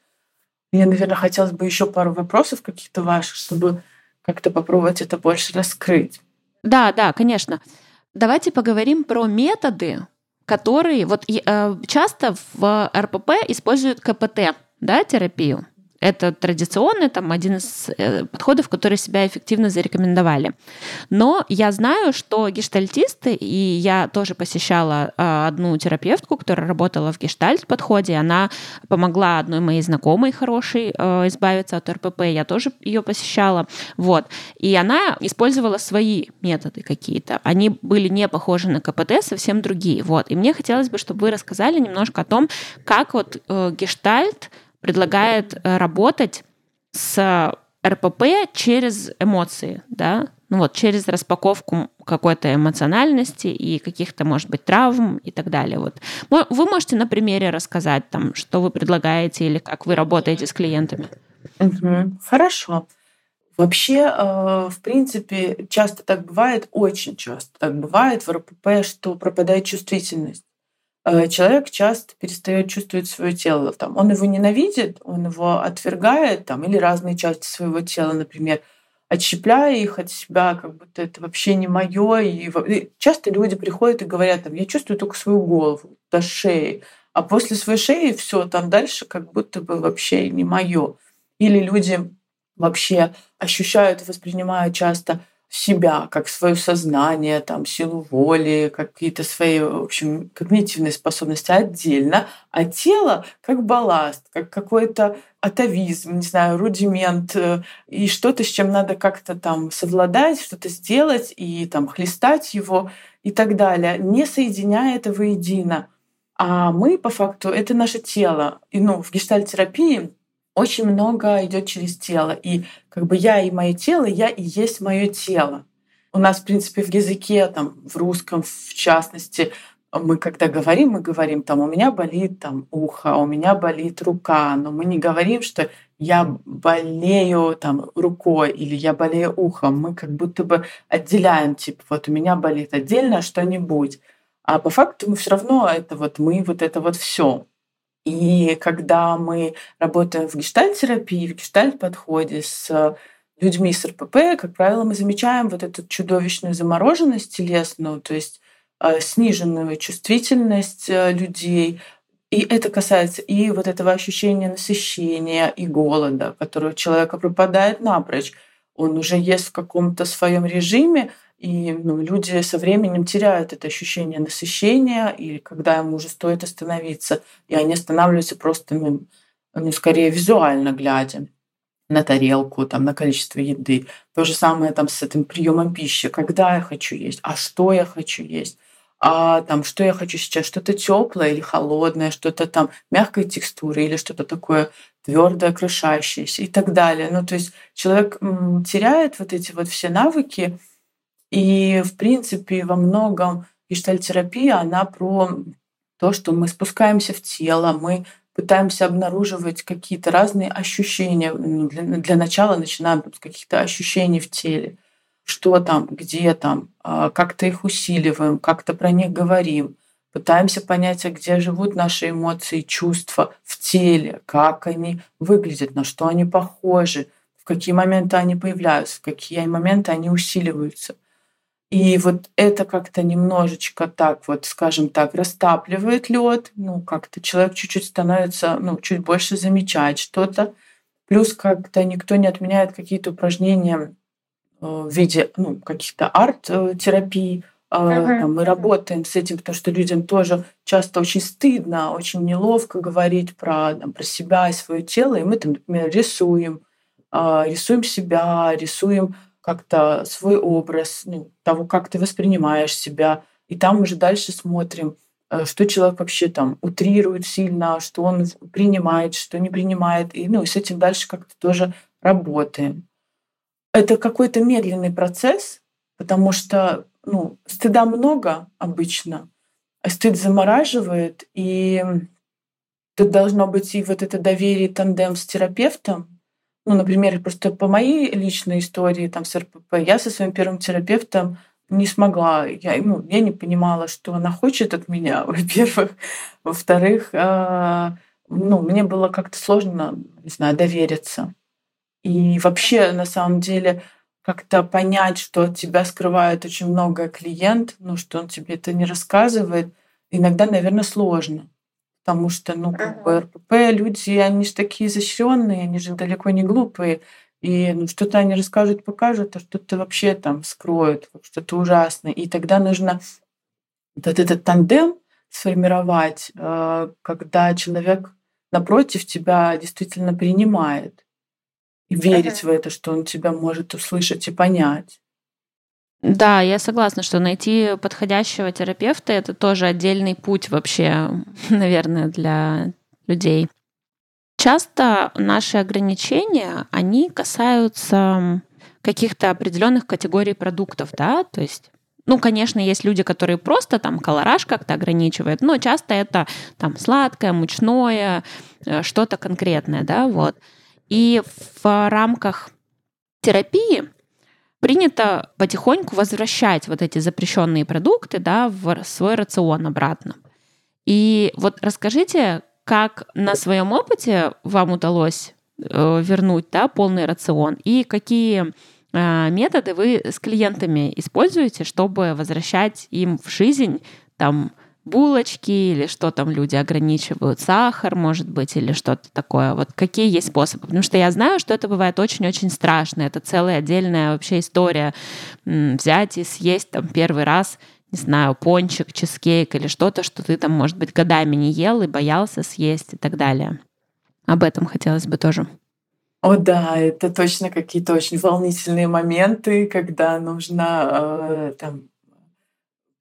B: Мне, наверное, хотелось бы еще пару вопросов каких-то ваших, чтобы как-то попробовать это больше раскрыть.
A: Да, да, конечно. Давайте поговорим про методы, которые вот э, часто в РПП используют КПТ, да, терапию. Это традиционный, там, один из э, подходов, которые себя эффективно зарекомендовали. Но я знаю, что гештальтисты, и я тоже посещала э, одну терапевтку, которая работала в гештальт-подходе, она помогла одной моей знакомой хорошей э, избавиться от РПП, я тоже ее посещала, вот. И она использовала свои методы какие-то. Они были не похожи на КПТ, совсем другие, вот. И мне хотелось бы, чтобы вы рассказали немножко о том, как вот гештальт предлагает э, работать с РПП через эмоции, да, ну вот, через распаковку какой-то эмоциональности и каких-то, может быть, травм и так далее. Вот. Вы можете на примере рассказать, там, что вы предлагаете или как вы работаете с клиентами?
B: Хорошо. Вообще, э, в принципе, часто так бывает, очень часто так бывает в РПП, что пропадает чувствительность. Э, человек часто перестает чувствовать свое тело. Там, он его ненавидит, он его отвергает, там, или разные части своего тела, например, отщепляя их от себя, как будто это вообще не мое. И часто люди приходят и говорят, там, я чувствую только свою голову до шеи, а после своей шеи все там дальше как будто бы вообще не мое. Или люди вообще ощущают и воспринимают часто себя, как свое сознание, там, силу воли, какие-то свои, в общем, когнитивные способности отдельно, а тело как балласт, как какой-то атовизм, не знаю, рудимент, э, и что-то, с чем надо как-то там совладать, что-то сделать и там хлестать его и так далее, не соединяя это воедино. А мы, по факту, это наше тело. И ну, в гештальтерапии очень много идет через тело. И как бы я и мое тело, я и есть мое тело. У нас, в принципе, в языке, там, в русском, в частности, мы когда говорим, мы говорим, там, у меня болит там ухо, у меня болит рука, но мы не говорим, что я болею там рукой или я болею ухом. Мы как будто бы отделяем, типа, вот у меня болит отдельно что-нибудь. А по факту мы все равно это вот мы, вот это вот все. И когда мы работаем в гештальт-терапии, в гештальт-подходе с людьми с РПП, как правило, мы замечаем вот эту чудовищную замороженность телесную, то есть э, сниженную чувствительность э, людей. И это касается и вот этого ощущения насыщения и голода, которое у человека пропадает напрочь. Он уже ест в каком-то своем режиме, и ну, люди со временем теряют это ощущение насыщения, и когда им уже стоит остановиться, и они останавливаются просто, ну, ну скорее визуально глядя на тарелку, там, на количество еды. То же самое там с этим приемом пищи. Когда я хочу есть, а что я хочу есть, а там, что я хочу сейчас, что-то теплое или холодное, что-то там мягкой текстуры или что-то такое твердое, крошащееся и так далее. Ну, то есть человек теряет вот эти вот все навыки, и, в принципе, во многом гештальтерапия, она про то, что мы спускаемся в тело, мы пытаемся обнаруживать какие-то разные ощущения. Для, для начала начинаем с каких-то ощущений в теле. Что там, где там, а, как-то их усиливаем, как-то про них говорим. Пытаемся понять, а где живут наши эмоции, чувства в теле, как они выглядят, на что они похожи, в какие моменты они появляются, в какие моменты они усиливаются. И вот это как-то немножечко так вот, скажем так, растапливает лед. Ну, как-то человек чуть-чуть становится, ну, чуть больше замечает что-то. Плюс как-то никто не отменяет какие-то упражнения э, в виде ну, каких-то арт-терапий. Uh-huh. Мы работаем с этим, потому что людям тоже часто очень стыдно, очень неловко говорить про, там, про себя и свое тело. И мы там, например, рисуем, а, рисуем себя, рисуем как-то свой образ, ну, того, как ты воспринимаешь себя. И там уже дальше смотрим, э, что человек вообще там утрирует сильно, что он принимает, что не принимает. И, ну, с этим дальше как-то тоже работаем. Это какой-то медленный процесс, потому что ну, стыда много обычно, а стыд замораживает, и тут должно быть и вот это доверие, тандем с терапевтом, ну, например, просто по моей личной истории там, с РПП, я со своим первым терапевтом не смогла. Я, ну, я не понимала, что она хочет от меня, во-первых. Во-вторых, э, ну, мне было как-то сложно, не знаю, довериться. И вообще, на самом деле, как-то понять, что от тебя скрывает очень много клиент, ну, что он тебе это не рассказывает, иногда, наверное, сложно потому что, ну, как бы РПП люди, они же такие изощренные, они же далеко не глупые, и ну, что-то они расскажут, покажут, а что-то вообще там скроют, что-то ужасное. И тогда нужно вот этот тандем сформировать, э, когда человек напротив тебя действительно принимает и верить uh-huh. в это, что он тебя может услышать и понять.
A: Да, я согласна, что найти подходящего терапевта это тоже отдельный путь вообще, наверное, для людей. Часто наши ограничения, они касаются каких-то определенных категорий продуктов, да, то есть ну, конечно, есть люди, которые просто там колораж как-то ограничивают, но часто это там сладкое, мучное, э, что-то конкретное, да, вот. И в рамках терапии принято потихоньку возвращать вот эти запрещенные продукты да, в свой рацион обратно. И вот расскажите, как на своем опыте вам удалось э, вернуть да, полный рацион и какие э, методы вы с клиентами используете, чтобы возвращать им в жизнь там булочки или что там люди ограничивают, сахар, может быть, или что-то такое. Вот какие есть способы? Потому что я знаю, что это бывает очень-очень страшно. Это целая отдельная вообще история. Взять и съесть там первый раз не знаю, пончик, чизкейк или что-то, что ты там, может быть, годами не ел и боялся съесть и так далее. Об этом хотелось бы тоже.
B: О да, это точно какие-то очень волнительные моменты, когда нужно э, там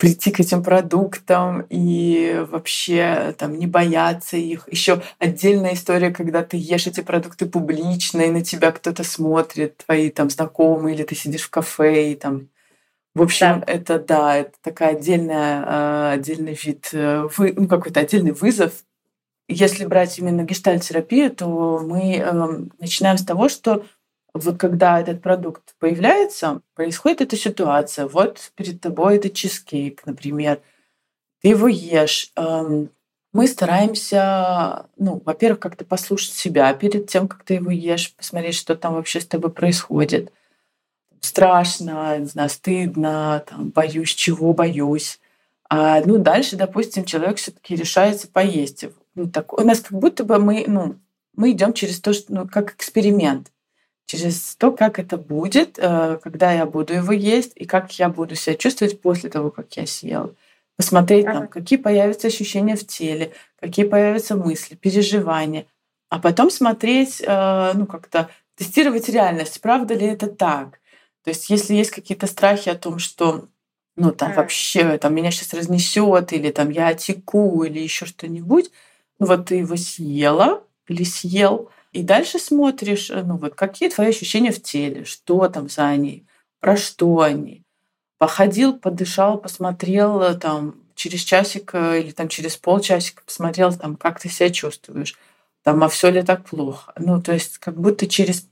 B: прийти к этим продуктам и вообще там не бояться их. Еще отдельная история, когда ты ешь эти продукты публично, и на тебя кто-то смотрит, твои там знакомые, или ты сидишь в кафе, и там в общем, да. это да, это такая отдельная, а, отдельный вид, э, ну, какой-то отдельный вызов. Если брать именно гештальтерапию, то мы эм, начинаем с того, что вот когда этот продукт появляется, происходит эта ситуация. Вот перед тобой этот чизкейк, например. Ты его ешь. Эм, мы стараемся, ну, во-первых, как-то послушать себя перед тем, как ты его ешь, посмотреть, что там вообще с тобой происходит. Страшно, не знаю, стыдно, там, боюсь, чего боюсь. А, ну, дальше, допустим, человек все-таки решается поесть. Ну, так, у нас как будто бы мы, ну, мы идем через то, что, ну, как эксперимент через то, как это будет, э, когда я буду его есть, и как я буду себя чувствовать после того, как я съел. Посмотреть, там, какие появятся ощущения в теле, какие появятся мысли, переживания. А потом смотреть, э, ну, как-то тестировать реальность, правда ли это так. То есть, если есть какие-то страхи о том, что ну, там вообще там, меня сейчас разнесет, или там я отеку, или еще что-нибудь, ну вот ты его съела или съел, и дальше смотришь, э, ну вот какие твои ощущения в теле, что там за они, про что они. Походил, подышал, посмотрел э, там через часик э, или там через полчасика посмотрел, там, как ты себя чувствуешь, там, а все ли так плохо. Ну, то есть как будто через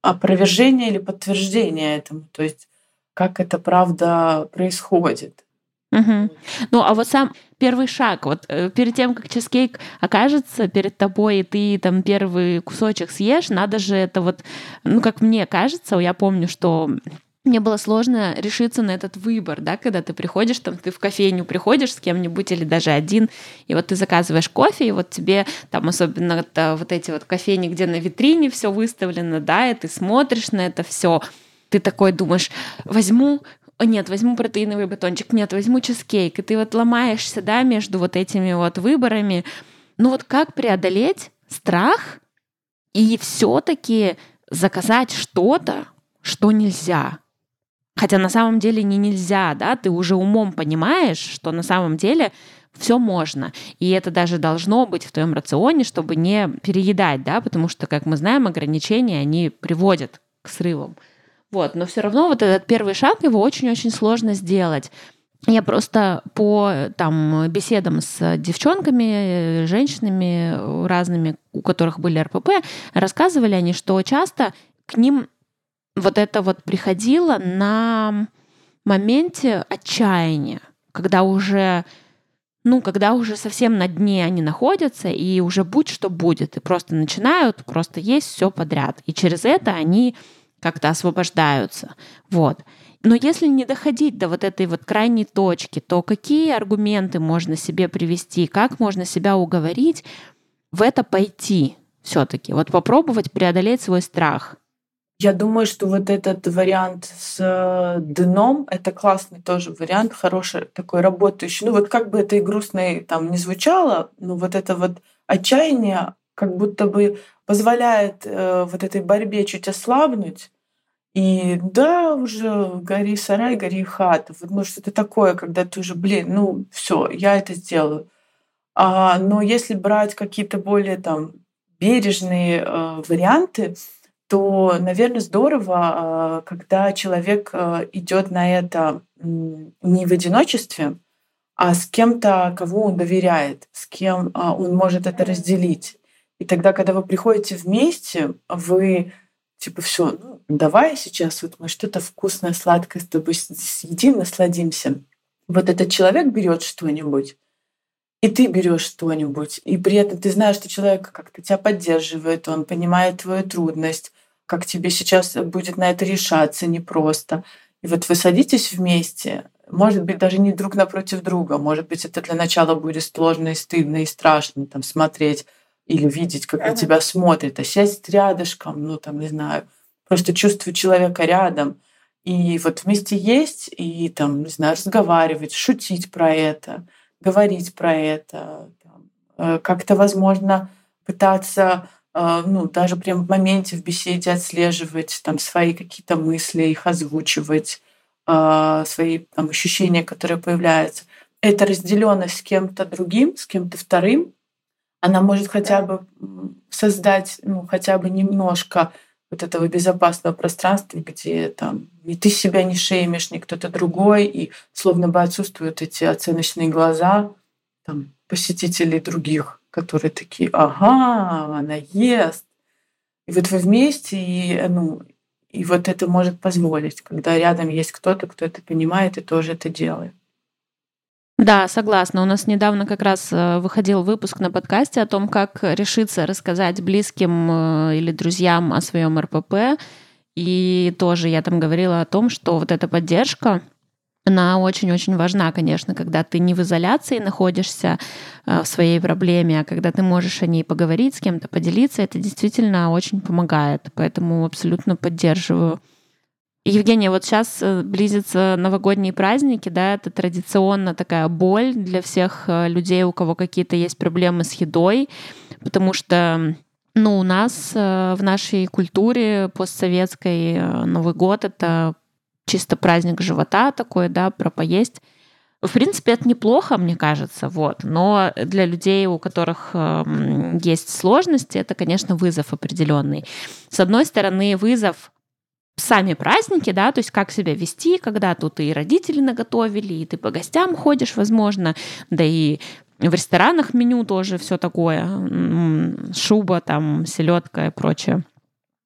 B: опровержение или подтверждение этому, то есть как это правда происходит.
A: Угу. Ну, а вот сам первый шаг, вот э, перед тем, как чизкейк окажется перед тобой, и ты там первый кусочек съешь, надо же это вот, ну, как мне кажется, я помню, что мне было сложно решиться на этот выбор, да, когда ты приходишь, там, ты в кофейню приходишь с кем-нибудь или даже один, и вот ты заказываешь кофе, и вот тебе там особенно это, вот эти вот кофейни, где на витрине все выставлено, да, и ты смотришь на это все, ты такой думаешь, возьму нет, возьму протеиновый батончик, нет, возьму чизкейк, и ты вот ломаешься, да, между вот этими вот выборами. Ну вот как преодолеть страх и все-таки заказать что-то, что нельзя? Хотя на самом деле не нельзя, да, ты уже умом понимаешь, что на самом деле все можно. И это даже должно быть в твоем рационе, чтобы не переедать, да, потому что, как мы знаем, ограничения, они приводят к срывам. Вот, но все равно вот этот первый шаг его очень-очень сложно сделать. Я просто по там, беседам с девчонками, женщинами разными, у которых были РПП, рассказывали они, что часто к ним вот это вот приходило на моменте отчаяния, когда уже ну, когда уже совсем на дне они находятся, и уже будь что будет, и просто начинают просто есть все подряд. И через это они как-то освобождаются. Вот. Но если не доходить до вот этой вот крайней точки, то какие аргументы можно себе привести, как можно себя уговорить в это пойти все-таки, вот попробовать преодолеть свой страх?
B: Я думаю, что вот этот вариант с э, дном — это классный тоже вариант, хороший такой работающий. Ну вот как бы это и грустно там не звучало, но вот это вот отчаяние как будто бы позволяет э, вот этой борьбе чуть ослабнуть. И да, уже гори сарай, гори хата. Вот, ну, что-то такое, когда ты уже, блин, ну, все, я это сделаю. А, но если брать какие-то более там бережные э, варианты, то, наверное, здорово, э, когда человек э, идет на это не в одиночестве, а с кем-то, кого он доверяет, с кем э, он может это разделить. И тогда, когда вы приходите вместе, вы типа все, ну, давай сейчас вот мы что-то вкусное, сладкое с тобой съедим, насладимся. Вот этот человек берет что-нибудь, и ты берешь что-нибудь, и при этом ты знаешь, что человек как-то тебя поддерживает, он понимает твою трудность, как тебе сейчас будет на это решаться непросто. И вот вы садитесь вместе, может быть, даже не друг напротив друга, может быть, это для начала будет сложно и стыдно и страшно там смотреть или видеть, как на тебя смотрит, а сесть рядышком, ну там, не знаю, просто чувствовать человека рядом. И вот вместе есть, и там, не знаю, разговаривать, шутить про это, говорить про это, там, э, как-то, возможно, пытаться э, ну, даже прям в моменте в беседе отслеживать там свои какие-то мысли, их озвучивать, э, свои там, ощущения, которые появляются. Эта разделенность с кем-то другим, с кем-то вторым, она может хотя бы создать, ну, хотя бы немножко вот этого безопасного пространства, где там ни ты себя не шеймишь, ни кто-то другой, и словно бы отсутствуют эти оценочные глаза там, посетителей других, которые такие, ага, она ест. И вот вы вместе, и, ну, и вот это может позволить, когда рядом есть кто-то, кто это понимает и тоже это делает.
A: Да, согласна. У нас недавно как раз э, выходил выпуск на подкасте о том, как решиться рассказать близким э, или друзьям о своем РПП. И тоже я там говорила о том, что вот эта поддержка, она очень-очень важна, конечно, когда ты не в изоляции находишься э, в своей проблеме, а когда ты можешь о ней поговорить с кем-то, поделиться, это действительно очень помогает. Поэтому абсолютно поддерживаю. Евгения, вот сейчас э, близятся новогодние праздники, да, это традиционно такая боль для всех э, людей, у кого какие-то есть проблемы с едой, потому что ну, у нас э, в нашей культуре постсоветской Новый год — это чисто праздник живота такой, да, про поесть. В принципе, это неплохо, мне кажется, вот. Но для людей, у которых э, есть сложности, это, конечно, вызов определенный. С одной стороны, вызов сами праздники, да, то есть как себя вести, когда тут и родители наготовили, и ты по гостям ходишь, возможно, да и в ресторанах меню тоже все такое, шуба, там, селедка и прочее.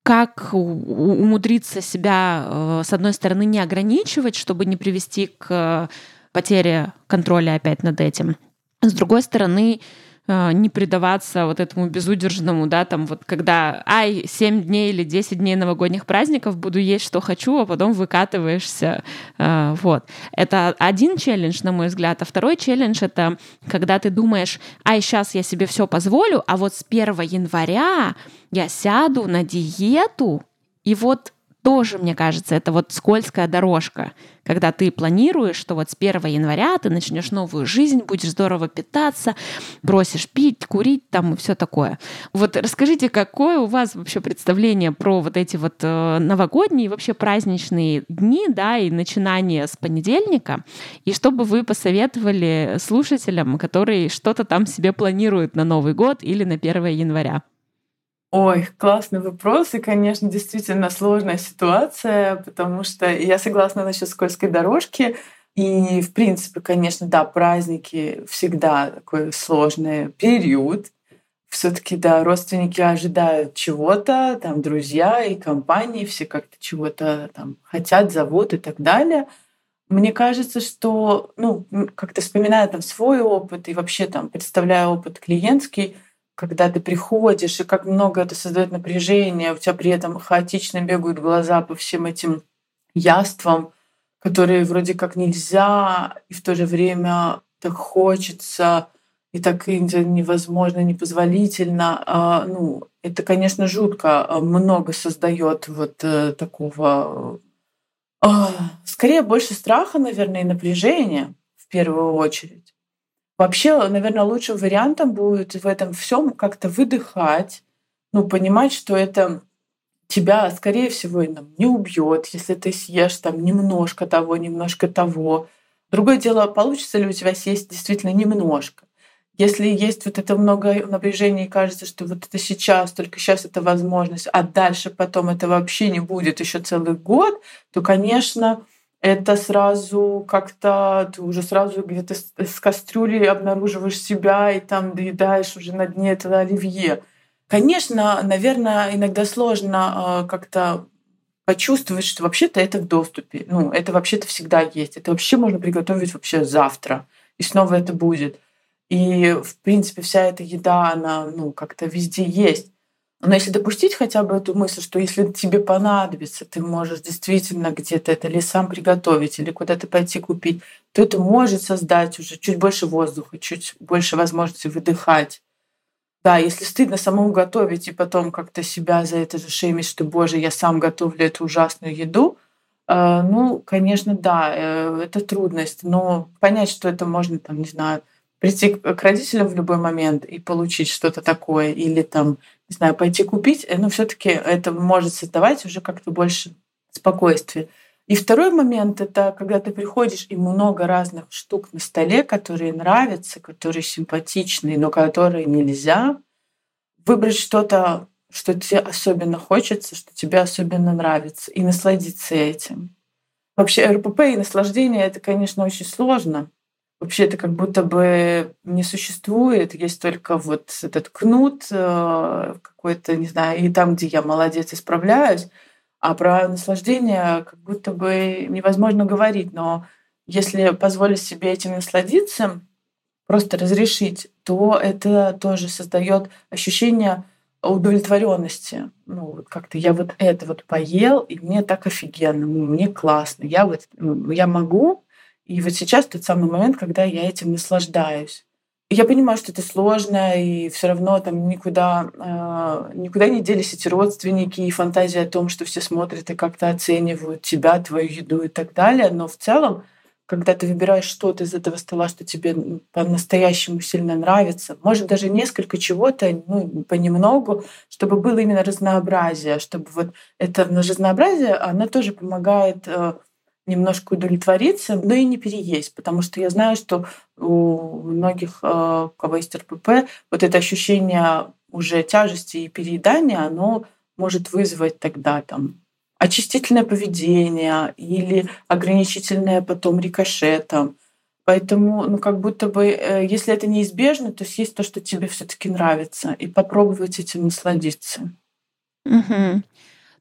A: Как умудриться себя, э, с одной стороны, не ограничивать, чтобы не привести к потере контроля опять над этим. С другой стороны, Э, не предаваться вот этому безудержному, да, там вот когда, ай, 7 дней или 10 дней новогодних праздников буду есть, что хочу, а потом выкатываешься, э, вот. Это один челлендж, на мой взгляд, а второй челлендж — это когда ты думаешь, ай, сейчас я себе все позволю, а вот с 1 января я сяду на диету, и вот тоже, мне кажется, это вот скользкая дорожка, когда ты планируешь, что вот с 1 января ты начнешь новую жизнь, будешь здорово питаться, бросишь пить, курить там и все такое. Вот расскажите, какое у вас вообще представление про вот эти вот э, новогодние, вообще праздничные дни, да, и начинания с понедельника, и что бы вы посоветовали слушателям, которые что-то там себе планируют на Новый год или на 1 января?
B: Ой, классный вопрос. И, конечно, действительно сложная ситуация, потому что я согласна насчет скользкой дорожки. И, в принципе, конечно, да, праздники всегда такой сложный период. все таки да, родственники ожидают чего-то, там, друзья и компании, все как-то чего-то там хотят, зовут и так далее. Мне кажется, что, ну, как-то вспоминая там свой опыт и вообще там представляя опыт клиентский, когда ты приходишь, и как много это создает напряжение, у тебя при этом хаотично бегают глаза по всем этим яствам, которые вроде как нельзя, и в то же время так хочется, и так невозможно, непозволительно. А, ну, это, конечно, жутко а, много создает вот э, такого, а, скорее больше страха, наверное, и напряжения в первую очередь. Вообще, наверное, лучшим вариантом будет в этом всем как-то выдыхать, ну, понимать, что это тебя, скорее всего, не убьет, если ты съешь там немножко того, немножко того. Другое дело, получится ли у тебя съесть действительно немножко. Если есть вот это много напряжения и кажется, что вот это сейчас, только сейчас это возможность, а дальше потом это вообще не будет еще целый год, то, конечно, это сразу как-то ты уже сразу где-то с кастрюли обнаруживаешь себя и там доедаешь уже на дне этого оливье. Конечно, наверное, иногда сложно а, как-то почувствовать, что вообще-то это в доступе. Ну, это вообще-то всегда есть. Это вообще можно приготовить вообще завтра. И снова это будет. И, в принципе, вся эта еда, она ну, как-то везде есть. Но если допустить хотя бы эту мысль, что если тебе понадобится, ты можешь действительно где-то это или сам приготовить, или куда-то пойти купить, то это может создать уже чуть больше воздуха, чуть больше возможности выдыхать. Да, если стыдно самому готовить и потом как-то себя за это же шеймить, что, боже, я сам готовлю эту ужасную еду, э, ну, конечно, да, э, это трудность, но понять, что это можно, там, не знаю, прийти к родителям в любой момент и получить что-то такое, или там, не знаю, пойти купить, э, но все таки это может создавать уже как-то больше спокойствия. И второй момент — это когда ты приходишь, и много разных штук на столе, которые нравятся, которые симпатичны, но которые нельзя. Выбрать что-то, что тебе особенно хочется, что тебе особенно нравится, и насладиться этим. Вообще РПП и наслаждение — это, конечно, очень сложно. Вообще это как будто бы не существует, есть только вот этот кнут э, какой-то, не знаю, и там, где я молодец и справляюсь, а про наслаждение как будто бы невозможно говорить, но если позволить себе этим насладиться, просто разрешить, то это тоже создает ощущение удовлетворенности. Ну, вот как-то я вот это вот поел, и мне так офигенно, мне классно. Я вот я могу, и вот сейчас тот самый момент, когда я этим наслаждаюсь. Я понимаю, что это сложно, и все равно там никуда, э, никуда не делись эти родственники и фантазия о том, что все смотрят и как-то оценивают тебя, твою еду и так далее. Но в целом, когда ты выбираешь что-то из этого стола, что тебе по-настоящему сильно нравится, может даже несколько чего-то, ну, понемногу, чтобы было именно разнообразие, чтобы вот это разнообразие, оно тоже помогает э, немножко удовлетвориться, но и не переесть, потому что я знаю, что у многих, э, у кого есть РПП, вот это ощущение уже тяжести и переедания, оно может вызвать тогда там очистительное поведение или ограничительное потом рикошетом. Поэтому, ну, как будто бы, э, если это неизбежно, то есть то, что тебе все-таки нравится, и попробовать этим насладиться.
A: Угу.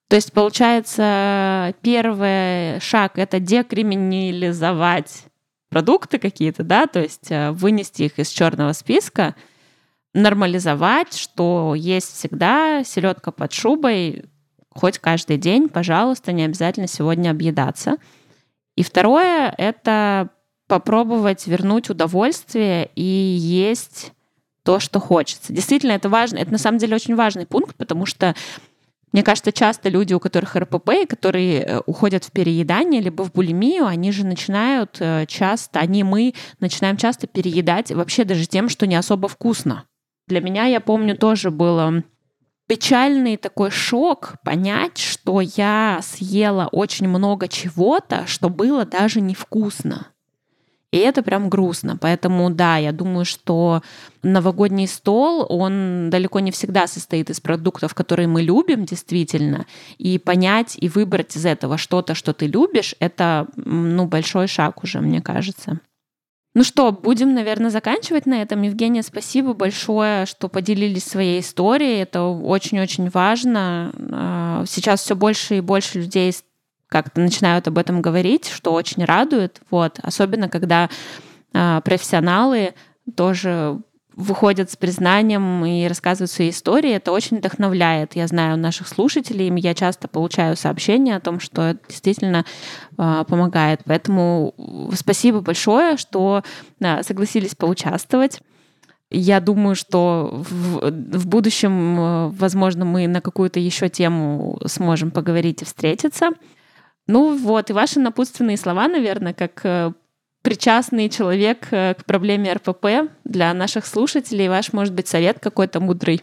A: То есть, получается, первый шаг — это декриминализовать продукты какие-то, да, то есть э, вынести их из черного списка, нормализовать, что есть всегда селедка под шубой, хоть каждый день, пожалуйста, не обязательно сегодня объедаться. И второе — это попробовать вернуть удовольствие и есть то, что хочется. Действительно, это важно. Это на самом деле очень важный пункт, потому что мне кажется, часто люди, у которых РПП, которые э, уходят в переедание либо в булимию, они же начинают э, часто, они, мы начинаем часто переедать вообще даже тем, что не особо вкусно. Для меня, я помню, тоже было печальный такой шок понять, что я съела очень много чего-то, что было даже невкусно. И это прям грустно. Поэтому да, я думаю, что новогодний стол, он далеко не всегда состоит из продуктов, которые мы любим действительно. И понять и выбрать из этого что-то, что ты любишь, это ну, большой шаг уже, мне кажется. Ну что, будем, наверное, заканчивать на этом. Евгения, спасибо большое, что поделились своей историей. Это очень-очень важно. А, сейчас все больше и больше людей как-то начинают об этом говорить, что очень радует. Вот. Особенно, когда э, профессионалы тоже выходят с признанием и рассказывают свои истории, это очень вдохновляет. Я знаю наших слушателей, я часто получаю сообщения о том, что это действительно э, помогает. Поэтому спасибо большое, что э, согласились поучаствовать. Я думаю, что в, в будущем, возможно, мы на какую-то еще тему сможем поговорить и встретиться. Ну вот, и ваши напутственные слова, наверное, как э, причастный человек э, к проблеме РПП для наших слушателей. Ваш, может быть, совет какой-то мудрый.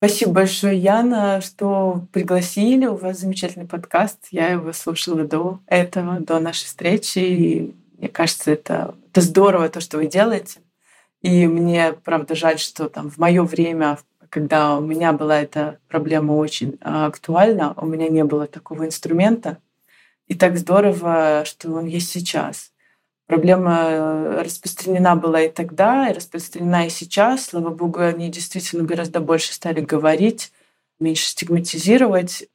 B: Спасибо большое, Яна, что пригласили. У вас замечательный подкаст. Я его слушала до этого, до нашей встречи. И мне кажется, это, это здорово, то, что вы делаете. И мне, правда, жаль, что там в мое время, когда у меня была эта проблема очень а, актуальна, у меня не было такого инструмента. И так здорово, что он есть сейчас. Проблема э, распространена была и тогда, и распространена и сейчас. Слава богу, они действительно гораздо больше стали говорить, меньше стигматизировать.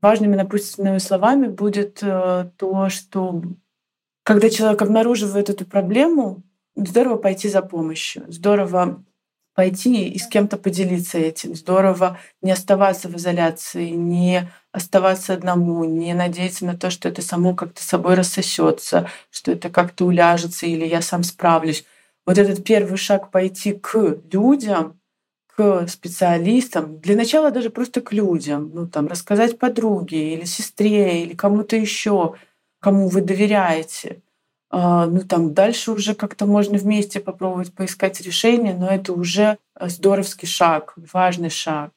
B: Важными напутственными словами будет э, то, что когда человек обнаруживает эту проблему, здорово пойти за помощью, здорово пойти и с кем-то поделиться этим. Здорово не оставаться в изоляции, не оставаться одному, не надеяться на то, что это само как-то собой рассосется, что это как-то уляжется или я сам справлюсь. Вот этот первый шаг пойти к людям, к специалистам, для начала даже просто к людям, ну там рассказать подруге или сестре или кому-то еще, кому вы доверяете. А, ну там дальше уже как-то можно вместе попробовать поискать решение, но это уже здоровский шаг, важный шаг.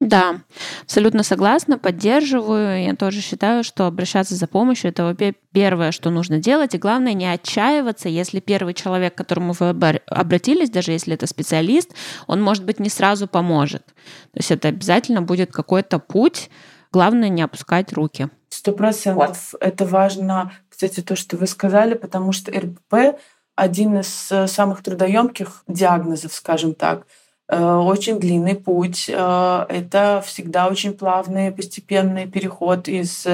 A: Да, абсолютно согласна, поддерживаю. Я тоже считаю, что обращаться за помощью – это первое, что нужно делать. И главное, не отчаиваться, если первый человек, к которому вы обратились, даже если это специалист, он, может быть, не сразу поможет. То есть это обязательно будет какой-то путь. Главное, не опускать руки.
B: Сто процентов. Это важно, кстати, то, что вы сказали, потому что РПП – один из э, самых трудоемких диагнозов, скажем так – Э, очень длинный путь. Э, это всегда очень плавный, постепенный переход из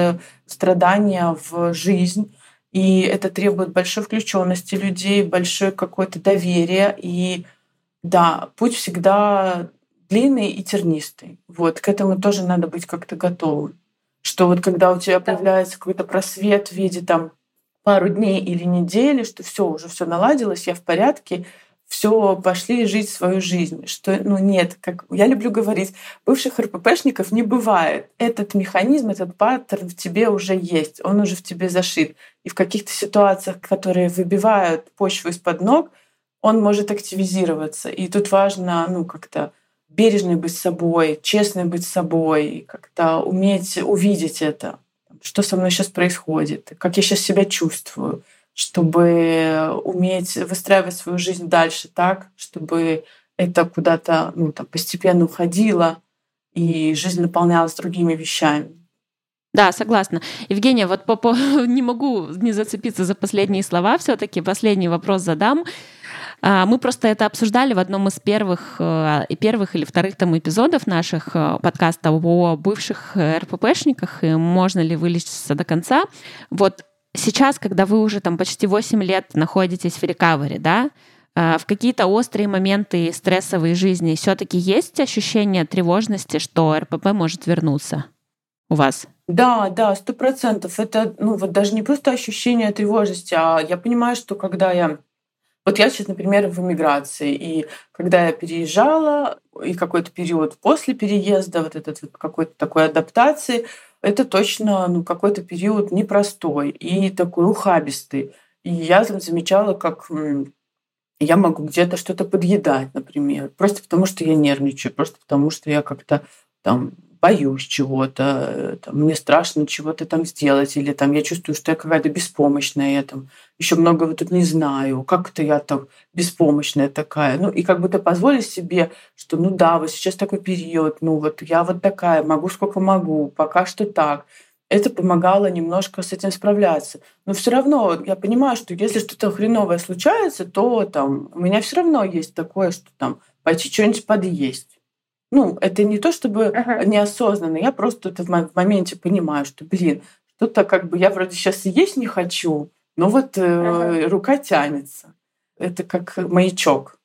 B: страдания в жизнь. И это требует большой включенности людей, большое какое-то доверие. И да, путь всегда длинный и тернистый. Вот, к этому тоже надо быть как-то готовым. Что вот когда у тебя появляется какой-то просвет в виде там пару дней или недели, что все уже все наладилось, я в порядке, все, пошли жить свою жизнь. Что, ну нет, как я люблю говорить, бывших РППшников не бывает. Этот механизм, этот паттерн в тебе уже есть, он уже в тебе зашит. И в каких-то ситуациях, которые выбивают почву из-под ног, он может активизироваться. И тут важно, ну, как-то бережно быть собой, честно быть собой, как-то уметь увидеть это, что со мной сейчас происходит, как я сейчас себя чувствую чтобы уметь выстраивать свою жизнь дальше так, чтобы это куда-то ну, там, постепенно уходило, и жизнь наполнялась другими вещами.
A: Да, согласна. Евгения, вот по, по, не могу не зацепиться за последние слова, все-таки последний вопрос задам. А, мы просто это обсуждали в одном из первых, э, первых или вторых там эпизодов наших э, подкастов о бывших РППшниках, и можно ли вылечиться до конца. Вот сейчас, когда вы уже там почти 8 лет находитесь в рекавере, да, в какие-то острые моменты стрессовой жизни все-таки есть ощущение тревожности, что РПП может вернуться у вас?
B: Да, да, сто процентов. Это, ну, вот даже не просто ощущение тревожности, а я понимаю, что когда я вот я сейчас, например, в эмиграции, и когда я переезжала, и какой-то период после переезда, вот этот вот какой-то такой адаптации, это точно ну, какой-то период непростой и такой ухабистый. И я замечала, как я могу где-то что-то подъедать, например, просто потому что я нервничаю, просто потому что я как-то там боюсь чего-то, там, мне страшно чего-то там сделать, или там я чувствую, что я какая-то беспомощная, я там еще многого тут не знаю, как это я так беспомощная такая. Ну, и как будто позволить себе, что ну да, вот сейчас такой период, ну вот я вот такая, могу сколько могу, пока что так. Это помогало немножко с этим справляться. Но все равно я понимаю, что если что-то хреновое случается, то там у меня все равно есть такое, что там пойти что-нибудь подъесть ну, это не то чтобы ага. неосознанно, я просто это в моменте понимаю, что, блин, что-то как бы я вроде сейчас и есть не хочу, но вот э, ага. рука тянется. Это как маячок.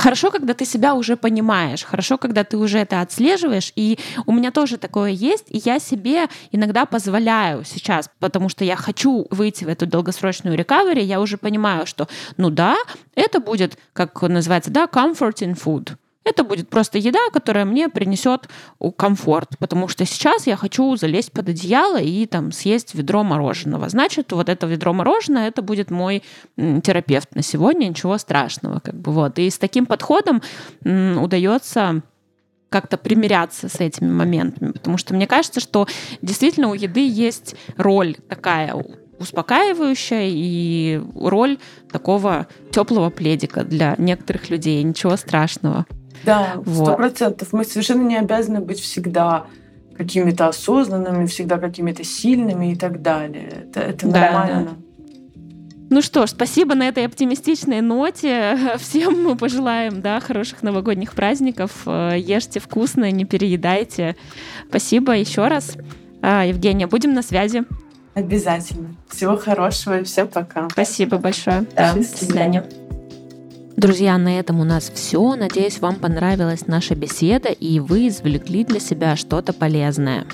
A: Хорошо, когда ты себя уже понимаешь, хорошо, когда ты уже это отслеживаешь, и у меня тоже такое есть, и я себе иногда позволяю сейчас, потому что я хочу выйти в эту долгосрочную рекавери, я уже понимаю, что, ну да, это будет, как называется, да, comforting food, это будет просто еда, которая мне принесет комфорт, потому что сейчас я хочу залезть под одеяло и там съесть ведро мороженого. Значит, вот это ведро мороженого, это будет мой терапевт на сегодня, ничего страшного. Как бы, вот. И с таким подходом удается как-то примиряться с этими моментами, потому что мне кажется, что действительно у еды есть роль такая успокаивающая и роль такого теплого пледика для некоторых людей. Ничего страшного.
B: Да, сто процентов. Мы совершенно не обязаны быть всегда какими-то осознанными, всегда какими-то сильными и так далее. Это, это да, нормально. Да.
A: Ну что ж, спасибо на этой оптимистичной ноте. Всем мы пожелаем да, хороших новогодних праздников. Ешьте вкусно, не переедайте. Спасибо еще раз. А, Евгения, будем на связи.
B: Обязательно. Всего хорошего и всем пока.
A: Спасибо большое. Да, До свидания. Друзья, на этом у нас все. Надеюсь, вам понравилась наша беседа и вы извлекли для себя что-то полезное.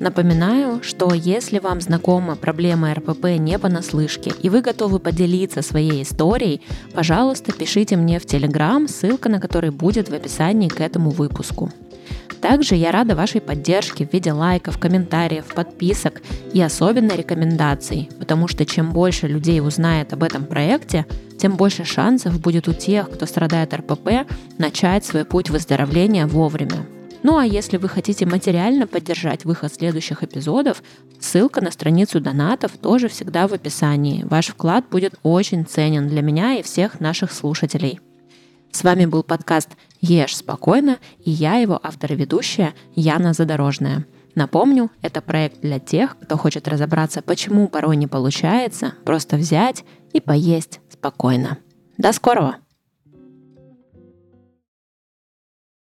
A: Напоминаю, что если вам знакома проблема РПП не понаслышке и вы готовы поделиться своей историей, пожалуйста, пишите мне в Телеграм, ссылка на который будет в описании к этому выпуску. Также я рада вашей поддержке в виде лайков, комментариев, подписок и особенно рекомендаций, потому что чем больше людей узнает об этом проекте, тем больше шансов будет у тех, кто страдает РПП, начать свой путь выздоровления вовремя. Ну а если вы хотите материально поддержать выход следующих эпизодов, ссылка на страницу донатов тоже всегда в описании. Ваш вклад будет очень ценен для меня и всех наших слушателей. С вами был подкаст «Ешь спокойно» и я его автор и ведущая Яна Задорожная. Напомню, это проект для тех, кто хочет разобраться, почему порой не получается просто взять и поесть спокойно. До скорого!